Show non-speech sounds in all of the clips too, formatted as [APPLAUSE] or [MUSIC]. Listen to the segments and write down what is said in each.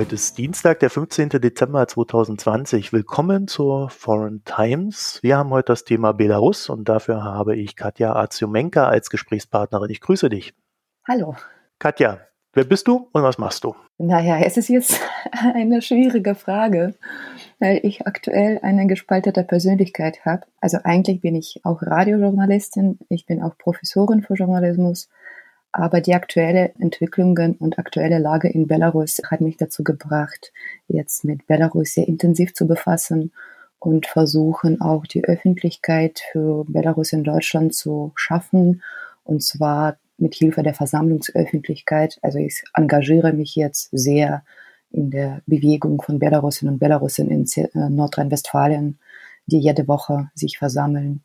Heute ist Dienstag, der 15. Dezember 2020. Willkommen zur Foreign Times. Wir haben heute das Thema Belarus und dafür habe ich Katja Aziumenka als Gesprächspartnerin. Ich grüße dich. Hallo. Katja, wer bist du und was machst du? Naja, es ist jetzt [LAUGHS] eine schwierige Frage, weil ich aktuell eine gespaltete Persönlichkeit habe. Also eigentlich bin ich auch Radiojournalistin, ich bin auch Professorin für Journalismus aber die aktuelle Entwicklungen und aktuelle Lage in Belarus hat mich dazu gebracht, jetzt mit Belarus sehr intensiv zu befassen und versuchen auch die Öffentlichkeit für Belarus in Deutschland zu schaffen. Und zwar mit Hilfe der Versammlungsöffentlichkeit. Also ich engagiere mich jetzt sehr in der Bewegung von Belarusinnen und Belarusen in äh, Nordrhein-Westfalen, die jede Woche sich versammeln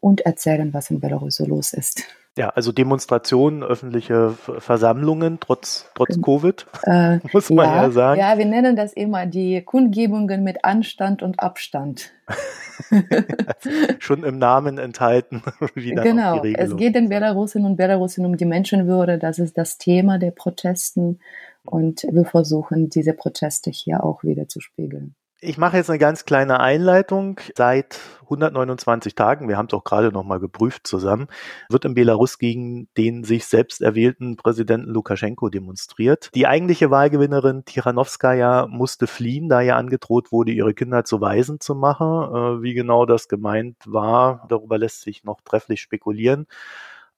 und erzählen, was in Belarus so los ist. Ja, also Demonstrationen, öffentliche Versammlungen trotz, trotz Covid, äh, [LAUGHS] muss man ja, ja, sagen. Ja, wir nennen das immer die Kundgebungen mit Anstand und Abstand. [LAUGHS] Schon im Namen enthalten, [LAUGHS] wie dann genau. Es geht den Belarusinnen und Belarusen um die Menschenwürde. Das ist das Thema der Protesten. Und wir versuchen, diese Proteste hier auch wieder zu spiegeln. Ich mache jetzt eine ganz kleine Einleitung. Seit 129 Tagen, wir haben es auch gerade noch mal geprüft zusammen, wird in Belarus gegen den sich selbst erwählten Präsidenten Lukaschenko demonstriert. Die eigentliche Wahlgewinnerin Tichanowskaja musste fliehen, da ihr angedroht wurde, ihre Kinder zu Waisen zu machen. Äh, wie genau das gemeint war, darüber lässt sich noch trefflich spekulieren.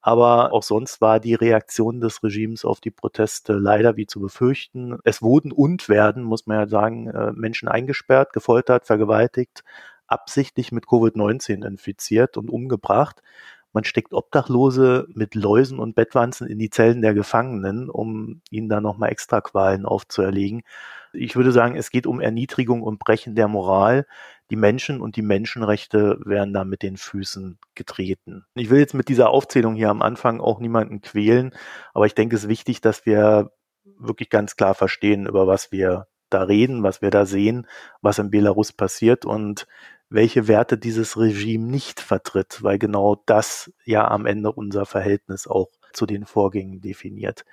Aber auch sonst war die Reaktion des Regimes auf die Proteste leider wie zu befürchten. Es wurden und werden, muss man ja sagen, äh, Menschen eingesperrt, gefoltert, vergewaltigt, absichtlich mit Covid-19 infiziert und umgebracht. Man steckt Obdachlose mit Läusen und Bettwanzen in die Zellen der Gefangenen, um ihnen da nochmal extra Qualen aufzuerlegen. Ich würde sagen, es geht um Erniedrigung und Brechen der Moral. Die Menschen und die Menschenrechte werden da mit den Füßen getreten. Ich will jetzt mit dieser Aufzählung hier am Anfang auch niemanden quälen, aber ich denke, es ist wichtig, dass wir wirklich ganz klar verstehen, über was wir da reden, was wir da sehen, was in Belarus passiert und welche Werte dieses Regime nicht vertritt, weil genau das ja am Ende unser Verhältnis auch zu den Vorgängen definiert.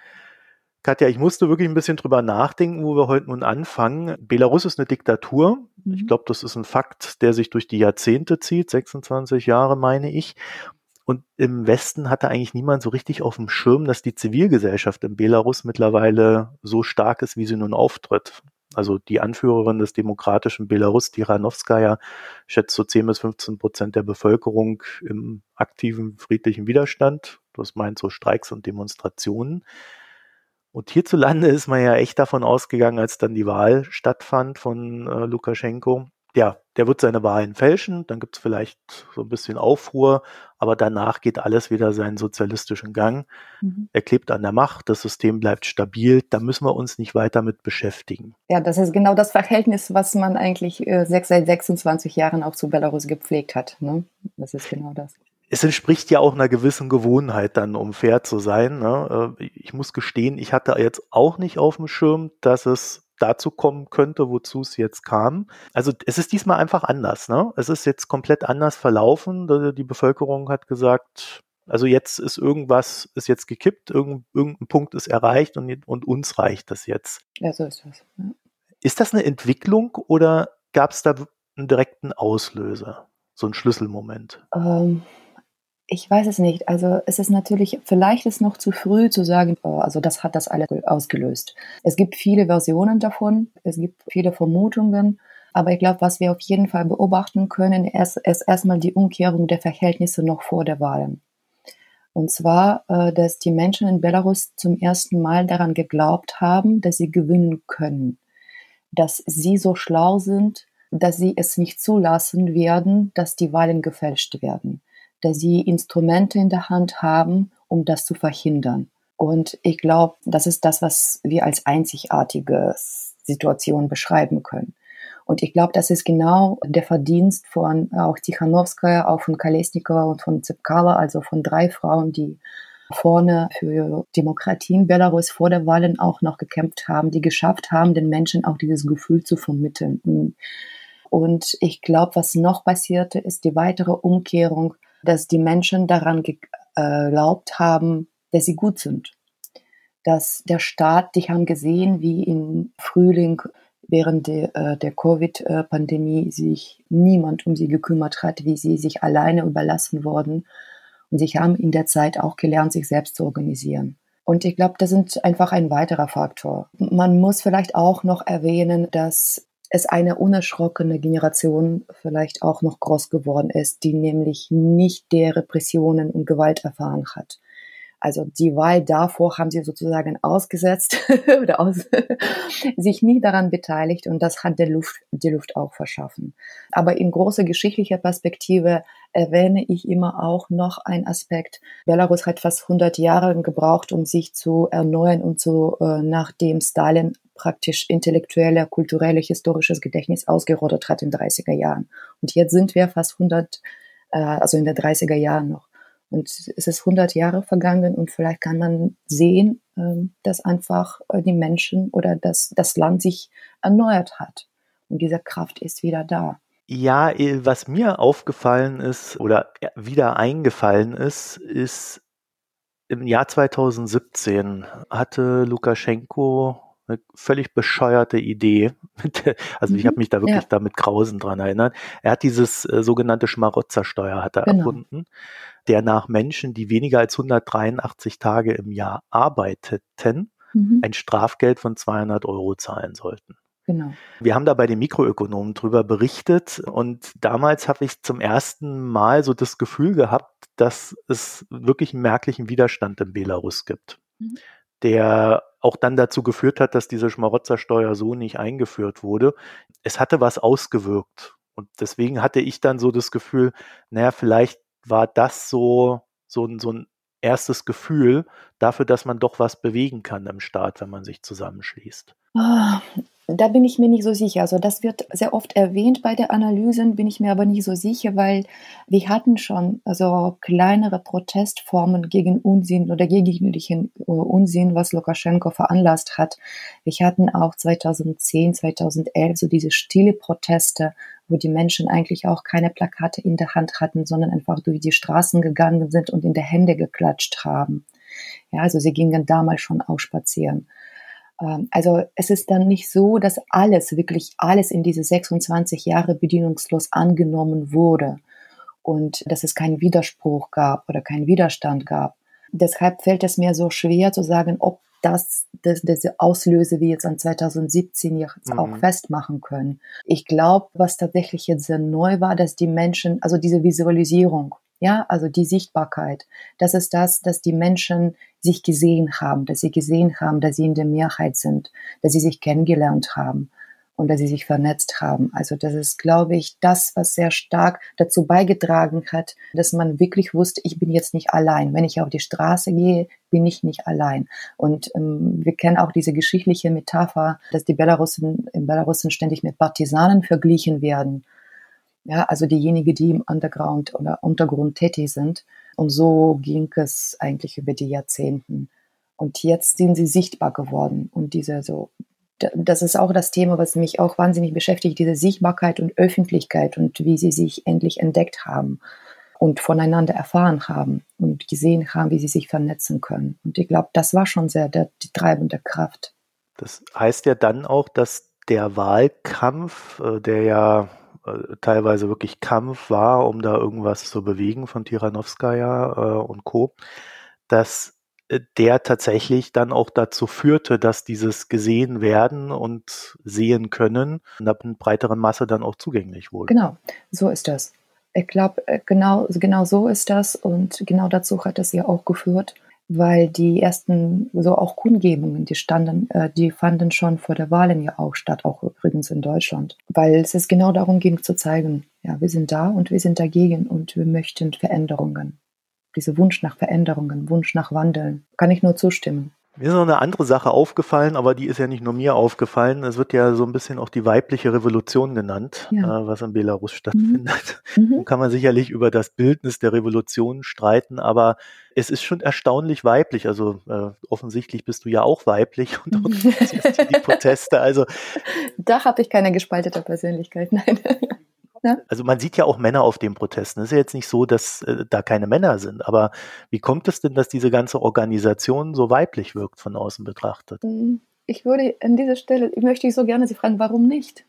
Katja, ich musste wirklich ein bisschen drüber nachdenken, wo wir heute nun anfangen. Belarus ist eine Diktatur. Mhm. Ich glaube, das ist ein Fakt, der sich durch die Jahrzehnte zieht, 26 Jahre meine ich. Und im Westen hatte eigentlich niemand so richtig auf dem Schirm, dass die Zivilgesellschaft in Belarus mittlerweile so stark ist, wie sie nun auftritt. Also die Anführerin des demokratischen Belarus, Tiranowskaja, schätzt so 10 bis 15 Prozent der Bevölkerung im aktiven friedlichen Widerstand. Das meint so Streiks und Demonstrationen. Und hierzulande ist man ja echt davon ausgegangen, als dann die Wahl stattfand von äh, Lukaschenko, ja, der wird seine Wahlen fälschen, dann gibt es vielleicht so ein bisschen Aufruhr, aber danach geht alles wieder seinen sozialistischen Gang. Mhm. Er klebt an der Macht, das System bleibt stabil, da müssen wir uns nicht weiter mit beschäftigen. Ja, das ist genau das Verhältnis, was man eigentlich äh, seit 26 Jahren auch zu Belarus gepflegt hat. Ne? Das ist genau das es entspricht ja auch einer gewissen Gewohnheit dann, um fair zu sein. Ne? Äh, ich muss gestehen, ich hatte jetzt auch nicht auf dem Schirm, dass es dazu kommen könnte, wozu es jetzt kam. Also es ist diesmal einfach anders. Ne? Es ist jetzt komplett anders verlaufen. Die Bevölkerung hat gesagt, also jetzt ist irgendwas, ist jetzt gekippt, irgendein Punkt ist erreicht und, und uns reicht das jetzt. Ja, so ist das. Ja. Ist das eine Entwicklung oder gab es da einen direkten Auslöser, so einen Schlüsselmoment? Ähm, ich weiß es nicht. Also es ist natürlich, vielleicht ist noch zu früh zu sagen, oh, also das hat das alles ausgelöst. Es gibt viele Versionen davon, es gibt viele Vermutungen, aber ich glaube, was wir auf jeden Fall beobachten können, ist, ist erstmal die Umkehrung der Verhältnisse noch vor der Wahlen. Und zwar, äh, dass die Menschen in Belarus zum ersten Mal daran geglaubt haben, dass sie gewinnen können, dass sie so schlau sind, dass sie es nicht zulassen werden, dass die Wahlen gefälscht werden dass sie Instrumente in der Hand haben, um das zu verhindern. Und ich glaube, das ist das, was wir als einzigartige Situation beschreiben können. Und ich glaube, das ist genau der Verdienst von auch Tichanowskaja, auch von Kalesnikova und von Zepkala, also von drei Frauen, die vorne für Demokratie in Belarus vor der Wahlen auch noch gekämpft haben, die geschafft haben, den Menschen auch dieses Gefühl zu vermitteln. Und ich glaube, was noch passierte, ist die weitere Umkehrung dass die Menschen daran geglaubt haben, dass sie gut sind. dass der Staat, die haben gesehen, wie im Frühling während der, äh, der Covid-Pandemie sich niemand um sie gekümmert hat, wie sie sich alleine überlassen wurden. Und sie haben in der Zeit auch gelernt, sich selbst zu organisieren. Und ich glaube, das sind einfach ein weiterer Faktor. Man muss vielleicht auch noch erwähnen, dass es eine unerschrockene Generation vielleicht auch noch groß geworden ist, die nämlich nicht der Repressionen und Gewalt erfahren hat. Also die Wahl davor haben sie sozusagen ausgesetzt [LAUGHS] oder aus, [LAUGHS] sich nie daran beteiligt und das hat der Luft, die Luft auch verschaffen. Aber in großer geschichtlicher Perspektive erwähne ich immer auch noch einen Aspekt. Belarus hat fast 100 Jahre gebraucht, um sich zu erneuern und zu, äh, nachdem Stalin praktisch intellektuelle, kulturelle, historisches Gedächtnis ausgerottet hat in 30er Jahren. Und jetzt sind wir fast 100, äh, also in der 30er Jahren noch. Und es ist 100 Jahre vergangen und vielleicht kann man sehen, ähm, dass einfach äh, die Menschen oder dass das Land sich erneuert hat. Und diese Kraft ist wieder da. Ja, äh, was mir aufgefallen ist oder wieder eingefallen ist, ist im Jahr 2017 hatte Lukaschenko eine völlig bescheuerte Idee. [LAUGHS] also mhm. ich habe mich da wirklich ja. damit grausen dran erinnert. Er hat dieses äh, sogenannte Schmarotzersteuer hat er genau. erfunden der nach Menschen, die weniger als 183 Tage im Jahr arbeiteten, mhm. ein Strafgeld von 200 Euro zahlen sollten. Genau. Wir haben da bei den Mikroökonomen drüber berichtet und damals habe ich zum ersten Mal so das Gefühl gehabt, dass es wirklich einen merklichen Widerstand in Belarus gibt, mhm. Der auch dann dazu geführt hat, dass diese Schmarotzersteuer so nicht eingeführt wurde. Es hatte was ausgewirkt und deswegen hatte ich dann so das Gefühl, naja, vielleicht war das so, so, so ein erstes Gefühl dafür, dass man doch was bewegen kann im Staat, wenn man sich zusammenschließt? Da bin ich mir nicht so sicher. Also das wird sehr oft erwähnt bei der Analysen, bin ich mir aber nicht so sicher, weil wir hatten schon also kleinere Protestformen gegen Unsinn oder gegen den Unsinn, was Lukaschenko veranlasst hat. Wir hatten auch 2010, 2011 so diese stille Proteste, wo die Menschen eigentlich auch keine Plakate in der Hand hatten, sondern einfach durch die Straßen gegangen sind und in der Hände geklatscht haben. Ja, also sie gingen damals schon auch spazieren. Ähm, also es ist dann nicht so, dass alles, wirklich alles in diese 26 Jahre bedienungslos angenommen wurde und dass es keinen Widerspruch gab oder keinen Widerstand gab. Deshalb fällt es mir so schwer zu sagen, ob das, das diese Auslöse wie jetzt an 2017 jetzt mhm. auch festmachen können. Ich glaube, was tatsächlich jetzt sehr neu war, dass die Menschen, also diese Visualisierung, ja, also die Sichtbarkeit, das ist das, dass die Menschen sich gesehen haben, dass sie gesehen haben, dass sie in der Mehrheit sind, dass sie sich kennengelernt haben und dass sie sich vernetzt haben. Also das ist, glaube ich, das, was sehr stark dazu beigetragen hat, dass man wirklich wusste, ich bin jetzt nicht allein. Wenn ich auf die Straße gehe, bin ich nicht allein. Und ähm, wir kennen auch diese geschichtliche Metapher, dass die Belarussen in Belarusen ständig mit Partisanen verglichen werden. Ja, also diejenigen, die im Underground oder Untergrund tätig sind. Und so ging es eigentlich über die Jahrzehnten. Und jetzt sind sie sichtbar geworden. Und diese so, das ist auch das Thema, was mich auch wahnsinnig beschäftigt, diese Sichtbarkeit und Öffentlichkeit und wie sie sich endlich entdeckt haben und voneinander erfahren haben und gesehen haben, wie sie sich vernetzen können. Und ich glaube, das war schon sehr der, die treibende Kraft. Das heißt ja dann auch, dass der Wahlkampf, äh, der ja teilweise wirklich Kampf war, um da irgendwas zu bewegen von Tiranowskaja äh, und Co., dass äh, der tatsächlich dann auch dazu führte, dass dieses gesehen werden und sehen können einer breiteren Masse dann auch zugänglich wurde. Genau, so ist das. Ich glaube, genau, genau so ist das und genau dazu hat es ja auch geführt, weil die ersten so auch Kundgebungen, die standen, äh, die fanden schon vor der Wahlen ja auch statt, auch übrigens in Deutschland, weil es ist genau darum ging zu zeigen, ja, wir sind da und wir sind dagegen und wir möchten Veränderungen. Diese Wunsch nach Veränderungen, Wunsch nach Wandeln, kann ich nur zustimmen. Mir ist noch eine andere Sache aufgefallen, aber die ist ja nicht nur mir aufgefallen. Es wird ja so ein bisschen auch die weibliche Revolution genannt, ja. äh, was in Belarus stattfindet. Mhm. mhm. kann man sicherlich über das Bildnis der Revolution streiten, aber es ist schon erstaunlich weiblich. Also äh, offensichtlich bist du ja auch weiblich und organisierst die Proteste. Also [LAUGHS] da habe ich keine gespaltete Persönlichkeit, nein. Ja? Also man sieht ja auch Männer auf den Protesten. Es ist ja jetzt nicht so, dass äh, da keine Männer sind. Aber wie kommt es denn, dass diese ganze Organisation so weiblich wirkt von außen betrachtet? Hm, ich würde an dieser Stelle, ich möchte ich so gerne Sie fragen, warum nicht?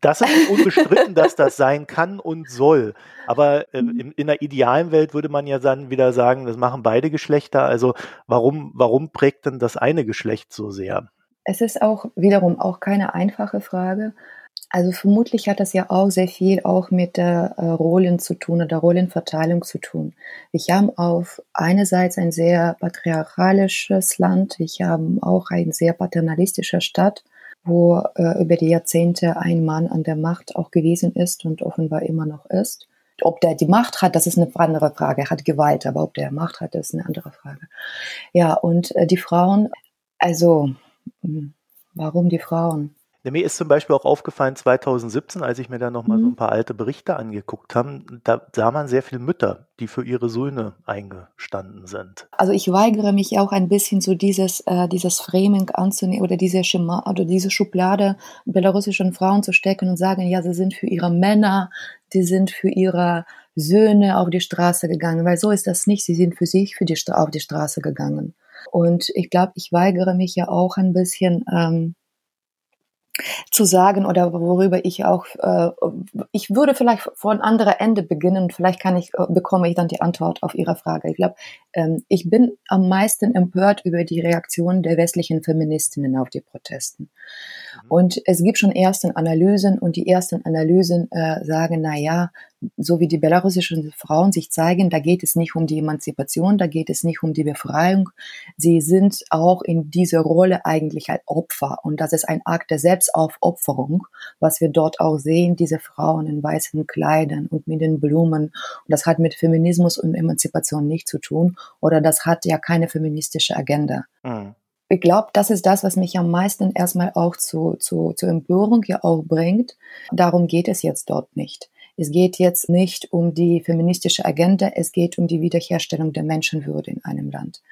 Das ist unbestritten, dass das [LAUGHS] sein kann und soll. Aber äh, mhm. in, in einer idealen Welt würde man ja dann wieder sagen, das machen beide Geschlechter. Also warum, warum prägt denn das eine Geschlecht so sehr? Es ist auch wiederum auch keine einfache Frage. Also vermutlich hat das ja auch sehr viel auch mit der äh, Rollen zu tun oder Rollenverteilung zu tun. Wir haben auf einerseits ein sehr patriarchalisches Land, wir haben auch ein sehr paternalistischer Stadt, wo äh, über die Jahrzehnte ein Mann an der Macht auch gewesen ist und offenbar immer noch ist. Ob der die Macht hat, das ist eine andere Frage. Er hat Gewalt, aber ob der Macht hat, ist eine andere Frage. Ja, und äh, die Frauen, also, hm, warum die Frauen? Mir ist zum Beispiel auch aufgefallen 2017, als ich mir da nochmal mhm. so ein paar alte Berichte angeguckt habe, da sah man sehr viele Mütter, die für ihre Söhne eingestanden sind. Also ich weigere mich auch ein bisschen so dieses, äh, dieses Framing anzunehmen oder diese Schema oder diese Schublade belarussischen Frauen zu stecken und sagen, ja, sie sind für ihre Männer, die sind für ihre Söhne auf die Straße gegangen, weil so ist das nicht. Sie sind für sich für die auf die Straße gegangen. Und ich glaube, ich weigere mich ja auch ein bisschen, ähm, zu sagen oder worüber ich auch, äh, ich würde vielleicht von anderer Ende beginnen, vielleicht kann ich, äh, bekomme ich dann die Antwort auf Ihre Frage. Ich glaube, ähm, ich bin am meisten empört über die Reaktion der westlichen Feministinnen auf die Protesten. Mhm. Und es gibt schon erste Analysen und die ersten Analysen äh, sagen, na ja, so wie die belarussischen Frauen sich zeigen, da geht es nicht um die Emanzipation, da geht es nicht um die Befreiung. Sie sind auch in dieser Rolle eigentlich ein Opfer und das ist ein Akt der Selbstaufopferung, was wir dort auch sehen, diese Frauen in weißen Kleidern und mit den Blumen. Und das hat mit Feminismus und Emanzipation nichts zu tun oder das hat ja keine feministische Agenda. Mhm ich glaube, das ist das, was mich am meisten erstmal auch zu, zu, zur Empörung ja auch bringt. Darum geht es jetzt dort nicht. Es geht jetzt nicht um die feministische Agenda, es geht um die Wiederherstellung der Menschenwürde in einem Land.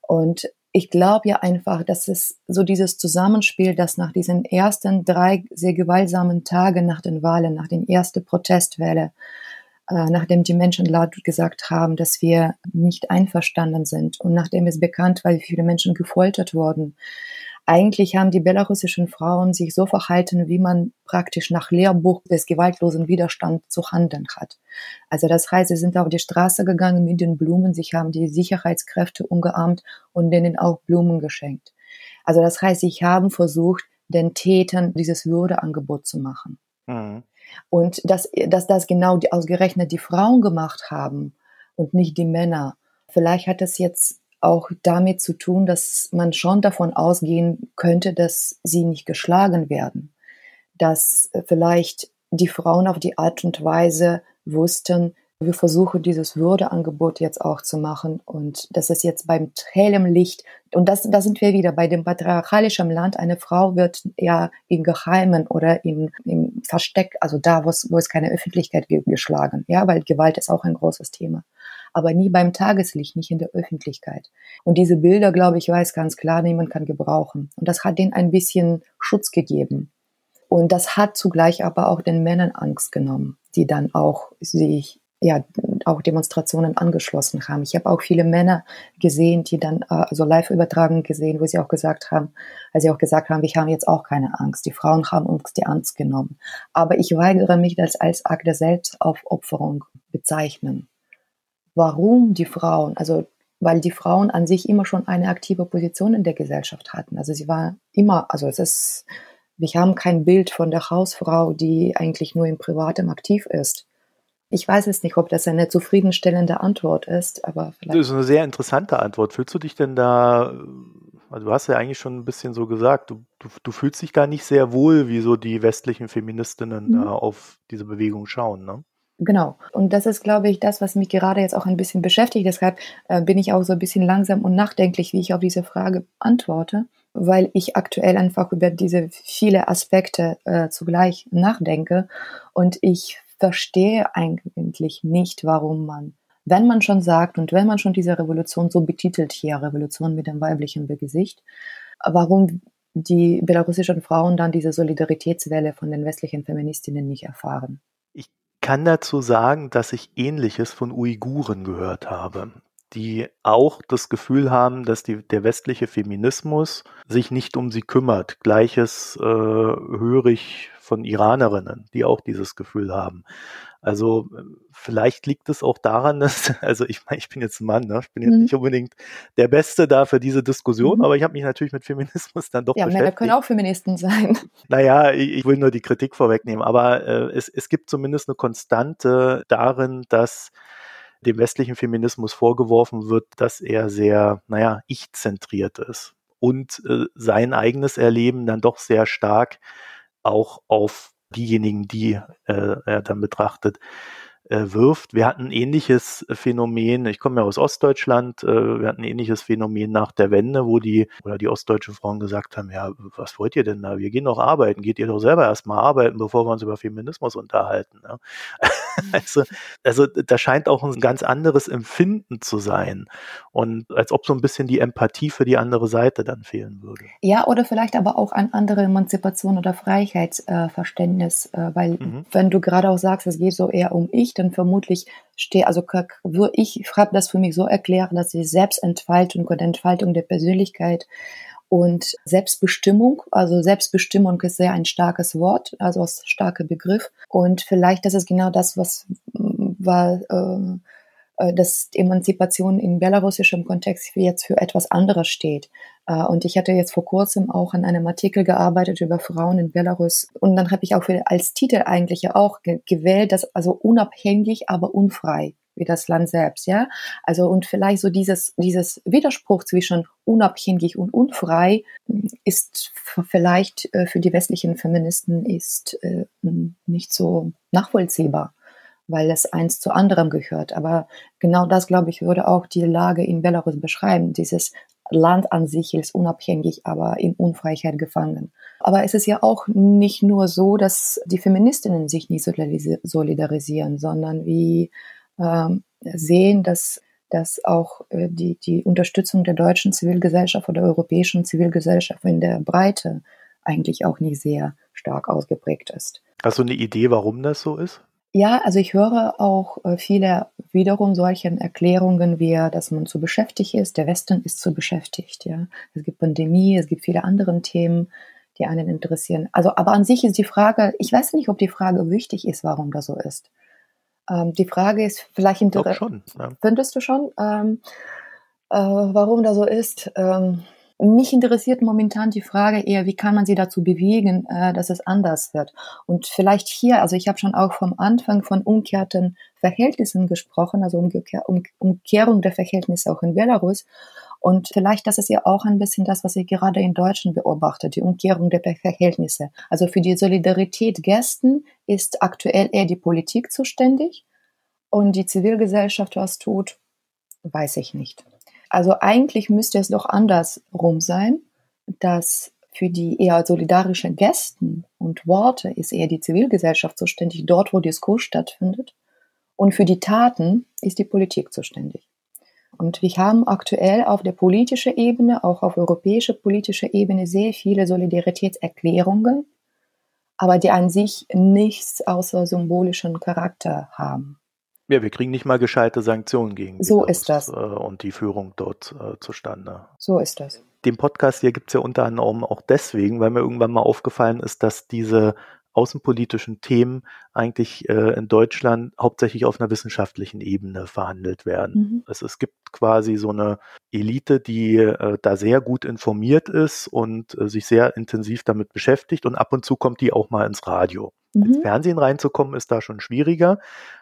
Und ich glaube ja einfach, dass es so dieses Zusammenspiel, das nach diesen ersten drei sehr gewaltsamen Tagen nach den Wahlen, nach den ersten Protestwelle, nachdem die Menschen laut gesagt haben, dass wir nicht einverstanden sind und nachdem es bekannt war, wie viele Menschen gefoltert wurden. Eigentlich haben die belarussischen Frauen sich so verhalten, wie man praktisch nach Lehrbuch des gewaltlosen Widerstands zu handeln hat. Also das heißt, sie sind auf die Straße gegangen mit den Blumen, sich haben die Sicherheitskräfte umgearmt und denen auch Blumen geschenkt. Also das heißt, sie haben versucht, den Tätern dieses Würdeangebot zu machen. Mhm. Und dass, dass das genau die, ausgerechnet die Frauen gemacht haben und nicht die Männer. Vielleicht hat es jetzt auch damit zu tun, dass man schon davon ausgehen könnte, dass sie nicht geschlagen werden. Dass vielleicht die Frauen auf die Art und Weise wussten, wir versuchen dieses Würdeangebot jetzt auch zu machen und das ist jetzt beim hellem Licht und das, da sind wir wieder bei dem patriarchalischen Land. Eine Frau wird ja im Geheimen oder im, im Versteck, also da, wo es, wo es keine Öffentlichkeit gibt, geschlagen. Ja, weil Gewalt ist auch ein großes Thema. Aber nie beim Tageslicht, nicht in der Öffentlichkeit. Und diese Bilder, glaube ich, weiß ganz klar, niemand kann gebrauchen. Und das hat denen ein bisschen Schutz gegeben. Und das hat zugleich aber auch den Männern Angst genommen, die dann auch sich ja auch Demonstrationen angeschlossen haben. Ich habe auch viele Männer gesehen, die dann äh, also live übertragen gesehen, wo sie auch gesagt haben, als sie auch gesagt haben, wir haben jetzt auch keine Angst. Die Frauen haben uns die Angst genommen. Aber ich weigere mich, das als Akt der Selbstaufopferung bezeichnen. Warum die Frauen? Also weil die Frauen an sich immer schon eine aktive Position in der Gesellschaft hatten. Also sie war immer, also es ist, wir haben kein Bild von der Hausfrau, die eigentlich nur im Privatem aktiv ist ich weiß es nicht, ob das eine zufriedenstellende Antwort ist, aber vielleicht. Das ist eine sehr interessante Antwort. Fühlst du dich denn da, also du hast ja eigentlich schon ein bisschen so gesagt, du, du, du fühlst dich gar nicht sehr wohl, wie so die westlichen Feministinnen mhm. da auf diese Bewegung schauen, ne? Genau. Und das ist, glaube ich, das, was mich gerade jetzt auch ein bisschen beschäftigt. Deshalb äh, bin ich auch so ein bisschen langsam und nachdenklich, wie ich auf diese Frage antworte, weil ich aktuell einfach über diese viele Aspekte äh, zugleich nachdenke. Und ich verstehe eigentlich nicht, warum man, wenn man schon sagt und wenn man schon diese Revolution so betitelt hier, Revolution mit dem weiblichen Gesicht, warum die belarussischen Frauen dann diese Solidaritätswelle von den westlichen Feministinnen nicht erfahren. Ich kann dazu sagen, dass ich Ähnliches von Uiguren gehört habe die auch das Gefühl haben, dass die, der westliche Feminismus sich nicht um sie kümmert. Gleiches äh, höre ich von Iranerinnen, die auch dieses Gefühl haben. Also vielleicht liegt es auch daran, [LAUGHS] dass, also ich meine, ich bin jetzt ein Mann, ne? ich bin jetzt mhm. nicht unbedingt der Beste da für diese Diskussion, mhm. aber ich habe mich natürlich mit Feminismus dann doch ja, beschäftigt. Ja, Männer können auch Feministen sein. [LAUGHS] Naja, ich, ich will nur die Kritik vorwegnehmen, aber äh, es, es gibt zumindest eine Konstante darin, dass dem westlichen Feminismus vorgeworfen wird, dass er sehr, naja, ich-zentriert ist und äh, sein eigenes Erleben dann doch sehr stark auch auf diejenigen, die äh, er dann betrachtet, wirft. Wir hatten ein ähnliches Phänomen, ich komme ja aus Ostdeutschland, äh, wir hatten ein ähnliches Phänomen nach der Wende, wo die oder die ostdeutschen Frauen gesagt haben, ja, was wollt ihr denn da? Wir gehen doch arbeiten, geht ihr doch selber erstmal arbeiten, bevor wir uns über Feminismus unterhalten. Ne? [LAUGHS] also, also da scheint auch ein ganz anderes Empfinden zu sein und als ob so ein bisschen die Empathie für die andere Seite dann fehlen würde. Ja, oder vielleicht aber auch ein anderes Emanzipation oder Freiheitsverständnis, äh, weil mhm. wenn du gerade auch sagst, es geht so eher um ich, dann vermutlich stehe, also ich habe das für mich so erklärt, dass die Selbstentfaltung oder Entfaltung der Persönlichkeit und Selbstbestimmung, also Selbstbestimmung ist sehr ein starkes Wort, also ein starker Begriff. Und vielleicht das ist genau das, was war, äh, dass Emanzipation in belarussischem Kontext jetzt für etwas anderes steht. Äh, und ich hatte jetzt vor kurzem auch an einem Artikel gearbeitet über Frauen in Belarus. Und dann habe ich auch als Titel eigentlich ja auch gewählt, dass also unabhängig, aber unfrei wie das Land selbst, ja. Also und vielleicht so dieses dieses Widerspruch zwischen unabhängig und unfrei ist vielleicht äh, für die westlichen Feministen ist nicht so nachvollziehbar weil es eins zu anderem gehört. Aber genau das, glaube ich, würde auch die Lage in Belarus beschreiben. Dieses Land an sich ist unabhängig, aber in Unfreiheit gefangen. Aber es ist ja auch nicht nur so, dass die Feministinnen sich nicht solidarisieren, sondern wir ähm, sehen, dass dass auch äh, die, die Unterstützung der deutschen Zivilgesellschaft oder europäischen Zivilgesellschaft in der Breite eigentlich auch nicht sehr stark ausgeprägt ist. Hast du eine Idee, warum das so ist? Ja, also ich höre auch äh, viele wiederum solchen Erklärungen wie, dass man zu beschäftigt ist. Der Westen ist zu beschäftigt. Ja, es gibt Pandemie, es gibt viele andere Themen, die einen interessieren. Also, aber an sich ist die Frage, ich weiß nicht, ob die Frage wichtig ist, warum das so ist. Ähm, die Frage ist vielleicht interessant. Ja. Findest du schon, ähm, äh, warum das so ist? Ähm, mich interessiert momentan die Frage eher, wie kann man sie dazu bewegen, äh, dass es anders wird. Und vielleicht hier, also ich habe schon auch vom Anfang von umkehrten Verhältnissen gesprochen, also Umkehr, um, Umkehrung der Verhältnisse auch in Belarus. Und vielleicht das ist ja auch ein bisschen das, was ich gerade in Deutschland beobachte, die Umkehrung der Verhältnisse. Also für die Solidarität Gästen ist aktuell eher die Politik zuständig und die Zivilgesellschaft was tut, weiß ich nicht. Also eigentlich müsste es doch andersrum sein, dass für die eher solidarischen Gästen und Worte ist eher die Zivilgesellschaft zuständig, dort wo Diskurs stattfindet. Und für die Taten ist die Politik zuständig. Und wir haben aktuell auf der politischen Ebene, auch auf europäischer politischer Ebene, sehr viele Solidaritätserklärungen, aber die an sich nichts außer symbolischen Charakter haben. Ja, wir kriegen nicht mal gescheite Sanktionen gegen so ist das. Äh, und die Führung dort äh, zustande. So ist das. Den Podcast hier gibt es ja unter anderem auch deswegen, weil mir irgendwann mal aufgefallen ist, dass diese außenpolitischen Themen eigentlich äh, in Deutschland hauptsächlich auf einer wissenschaftlichen Ebene verhandelt werden. Mhm. Also es gibt quasi so eine Elite, die äh, da sehr gut informiert ist und äh, sich sehr intensiv damit beschäftigt und ab und zu kommt die auch mal ins Radio. Mhm. Ins Fernsehen reinzukommen ist da schon schwieriger.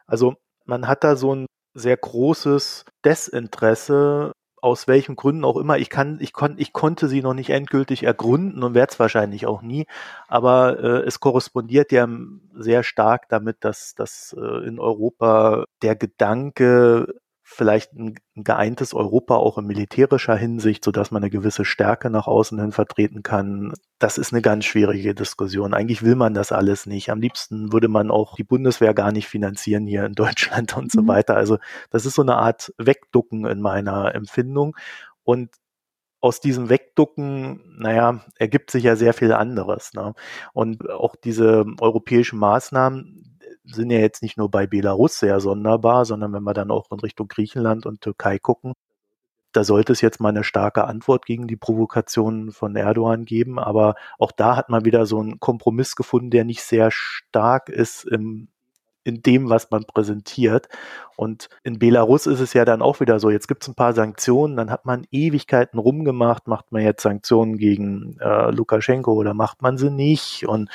Also man hat da so ein sehr großes Desinteresse, aus welchen Gründen auch immer. Ich kann, ich kon, ich konnte sie noch nicht endgültig ergründen und werde es wahrscheinlich auch nie. Aber äh, es korrespondiert ja sehr stark damit, dass, dass äh, in Europa der Gedanke vielleicht ein, ein geeintes Europa auch in militärischer Hinsicht, so dass man eine gewisse Stärke nach außen hin vertreten kann. Das ist eine ganz schwierige Diskussion. Eigentlich will man das alles nicht. Am liebsten würde man auch die Bundeswehr gar nicht finanzieren hier in Deutschland und so mhm. weiter. Also das ist so eine Art Wegducken in meiner Empfindung. Und aus diesem Wegducken, naja, ergibt sich ja sehr viel anderes. Ne? Und auch diese europäischen Maßnahmen, sind ja jetzt nicht nur bei Belarus sehr sonderbar, sondern wenn wir dann auch in Richtung Griechenland und Türkei gucken, da sollte es jetzt mal eine starke Antwort gegen die Provokationen von Erdogan geben. Aber auch da hat man wieder so einen Kompromiss gefunden, der nicht sehr stark ist im, in dem, was man präsentiert. Und in Belarus ist es ja dann auch wieder so, jetzt gibt es ein paar Sanktionen, dann hat man Ewigkeiten rumgemacht, macht man jetzt Sanktionen gegen äh, Lukaschenko oder macht man sie nicht? Und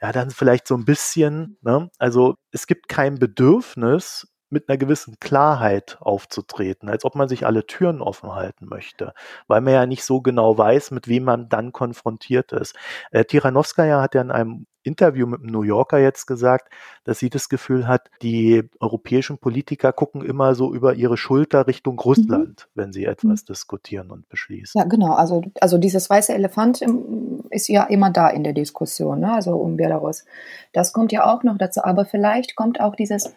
ja, dann vielleicht so ein bisschen, ne? Also es gibt kein Bedürfnis, mit einer gewissen Klarheit aufzutreten, als ob man sich alle Türen offen halten möchte, weil man ja nicht so genau weiß, mit wem man dann konfrontiert ist. Äh, Tiranowskaja hat ja in einem Interview mit dem New Yorker jetzt gesagt, dass sie das Gefühl hat, die europäischen Politiker gucken immer so über ihre Schulter Richtung mhm. Russland, mhm. wenn sie etwas mhm. diskutieren und beschließen. Ja, genau. Also, also dieses weiße Elefant ist ja immer da in der Diskussion, ne? also um Belarus. Das kommt ja auch noch dazu. Aber vielleicht kommt auch dieses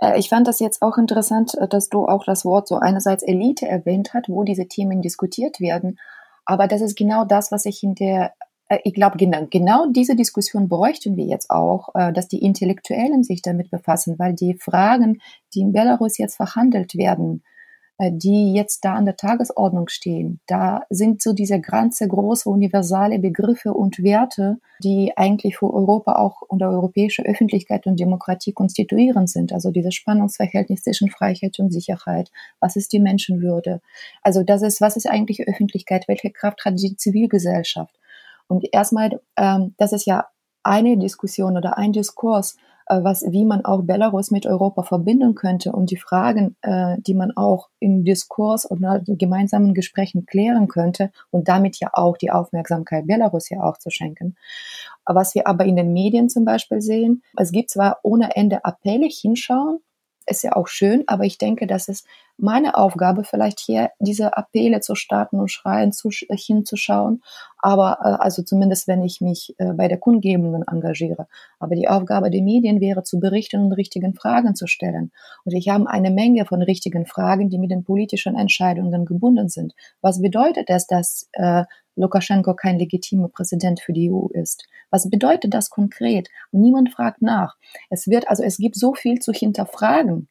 äh, ich fand das jetzt auch interessant, äh, dass du auch das Wort so einerseits Elite erwähnt hast, wo diese Themen diskutiert werden. Aber das ist genau das, was ich in der, ich glaube, genau, genau diese Diskussion bräuchten wir jetzt auch, dass die Intellektuellen sich damit befassen, weil die Fragen, die in Belarus jetzt verhandelt werden, äh, die jetzt da an der Tagesordnung stehen. Da sind so diese ganze große universale Begriffe und Werte, die eigentlich für Europa auch und europäische Öffentlichkeit und Demokratie konstituierend sind. Also dieses Spannungsverhältnis zwischen Freiheit und Sicherheit. Was ist die Menschenwürde? Also das ist, was ist eigentlich Öffentlichkeit? Welche Kraft hat die Zivilgesellschaft? Und erstmal, ähm, das ist ja eine Diskussion oder ein Diskurs, äh, was, wie man auch Belarus mit Europa verbinden könnte und die Fragen, äh, die man auch im Diskurs oder gemeinsamen Gesprächen klären könnte und damit ja auch die Aufmerksamkeit Belarus ja auch zu schenken. Was wir aber in den Medien zum Beispiel sehen, es gibt zwar ohne Ende Appelle hinschauen, ist ja auch schön, aber ich denke, dass es meine Aufgabe vielleicht hier diese Appelle zu starten und schreien zu, hinzuschauen. Aber äh, also zumindest, wenn ich mich äh, bei der Kundgebungen engagiere. Aber die Aufgabe der Medien wäre zu berichten und richtigen Fragen zu stellen. Und ich habe eine Menge von richtigen Fragen, die mit den politischen Entscheidungen gebunden sind. Was bedeutet es, dass äh, Lukaschenko kein legitimer Präsident für die EU ist. Was bedeutet das konkret? Und niemand fragt nach. Es wird also, es gibt so viel zu hinterfragen.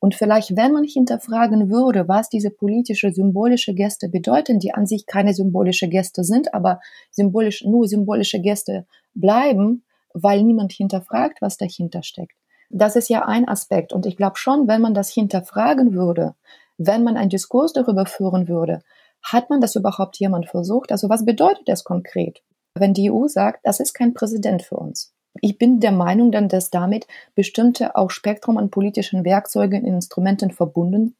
Und vielleicht, wenn man hinterfragen würde, was diese politische, symbolische Gäste bedeuten, die an sich keine symbolische Gäste sind, aber symbolisch, nur symbolische Gäste bleiben, weil niemand hinterfragt, was dahinter steckt. Das ist ja ein Aspekt. Und ich glaube schon, wenn man das hinterfragen würde, wenn man einen Diskurs darüber führen würde, hat man das überhaupt jemand versucht? Also was bedeutet das konkret? Wenn die EU sagt, das ist kein Präsident für uns. Ich bin der Meinung dann, dass damit bestimmte auch Spektrum an politischen Werkzeugen und Instrumenten verbunden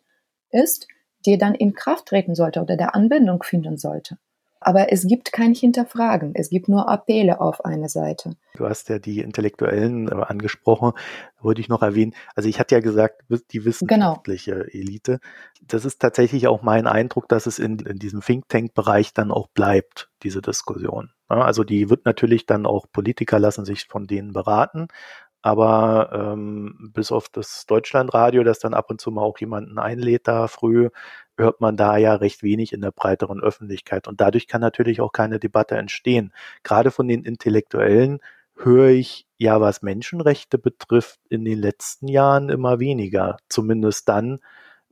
ist, die dann in Kraft treten sollte oder der Anwendung finden sollte. Aber es gibt kein Hinterfragen. Es gibt nur Appelle auf eine Seite. Du hast ja die Intellektuellen äh, angesprochen. wollte ich noch erwähnen. Also ich hatte ja gesagt, die wissenschaftliche genau. Elite. Das ist tatsächlich auch mein Eindruck, dass es in, in diesem Think Tank-Bereich dann auch bleibt, diese Diskussion. also die wird natürlich dann auch Politiker lassen sich von denen beraten. Aber ähm, bis auf das Deutschlandradio, das dann ab und zu mal auch jemanden einlädt da früh, hört man da ja recht wenig in der breiteren Öffentlichkeit. Und dadurch kann natürlich auch keine Debatte entstehen. Gerade von den Intellektuellen höre ich ja, was Menschenrechte betrifft, in den letzten Jahren immer weniger. Zumindest dann,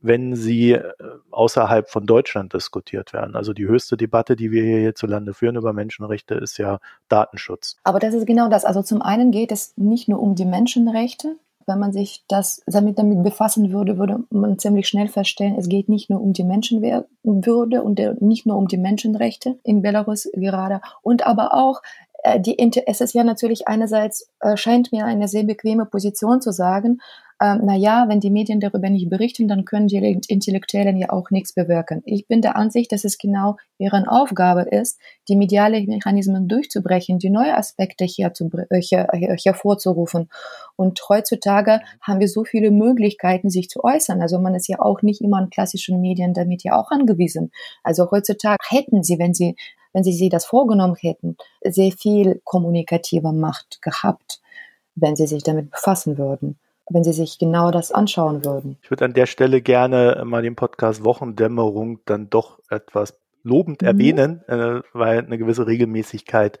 wenn sie äh, außerhalb von Deutschland diskutiert werden. Also die höchste Debatte, die wir hier hierzulande führen über Menschenrechte, ist ja Datenschutz. Aber das ist genau das. Also zum einen geht es nicht nur um die Menschenrechte, wenn man sich das damit, damit befassen würde, würde man ziemlich schnell feststellen, es geht nicht nur um die Menschenwürde und nicht nur um die Menschenrechte in Belarus gerade und aber auch äh, die, es ist ja natürlich einerseits, äh, scheint mir eine sehr bequeme Position zu sagen, ähm, na ja, wenn die Medien darüber nicht berichten, dann können die Intellektuellen ja auch nichts bewirken. Ich bin der Ansicht, dass es genau deren Aufgabe ist, die mediale Mechanismen durchzubrechen, die neue Aspekte hier zu, äh, hier, hervorzurufen. Und heutzutage haben wir so viele Möglichkeiten, sich zu äußern. Also man ist ja auch nicht immer an klassischen Medien damit ja auch angewiesen. Also heutzutage hätten sie, wenn sie wenn sie sich das vorgenommen hätten, sehr viel kommunikative Macht gehabt, wenn sie sich damit befassen würden wenn Sie sich genau das anschauen würden. Ich würde an der Stelle gerne mal den Podcast Wochendämmerung dann doch etwas lobend mhm. erwähnen, äh, weil eine gewisse Regelmäßigkeit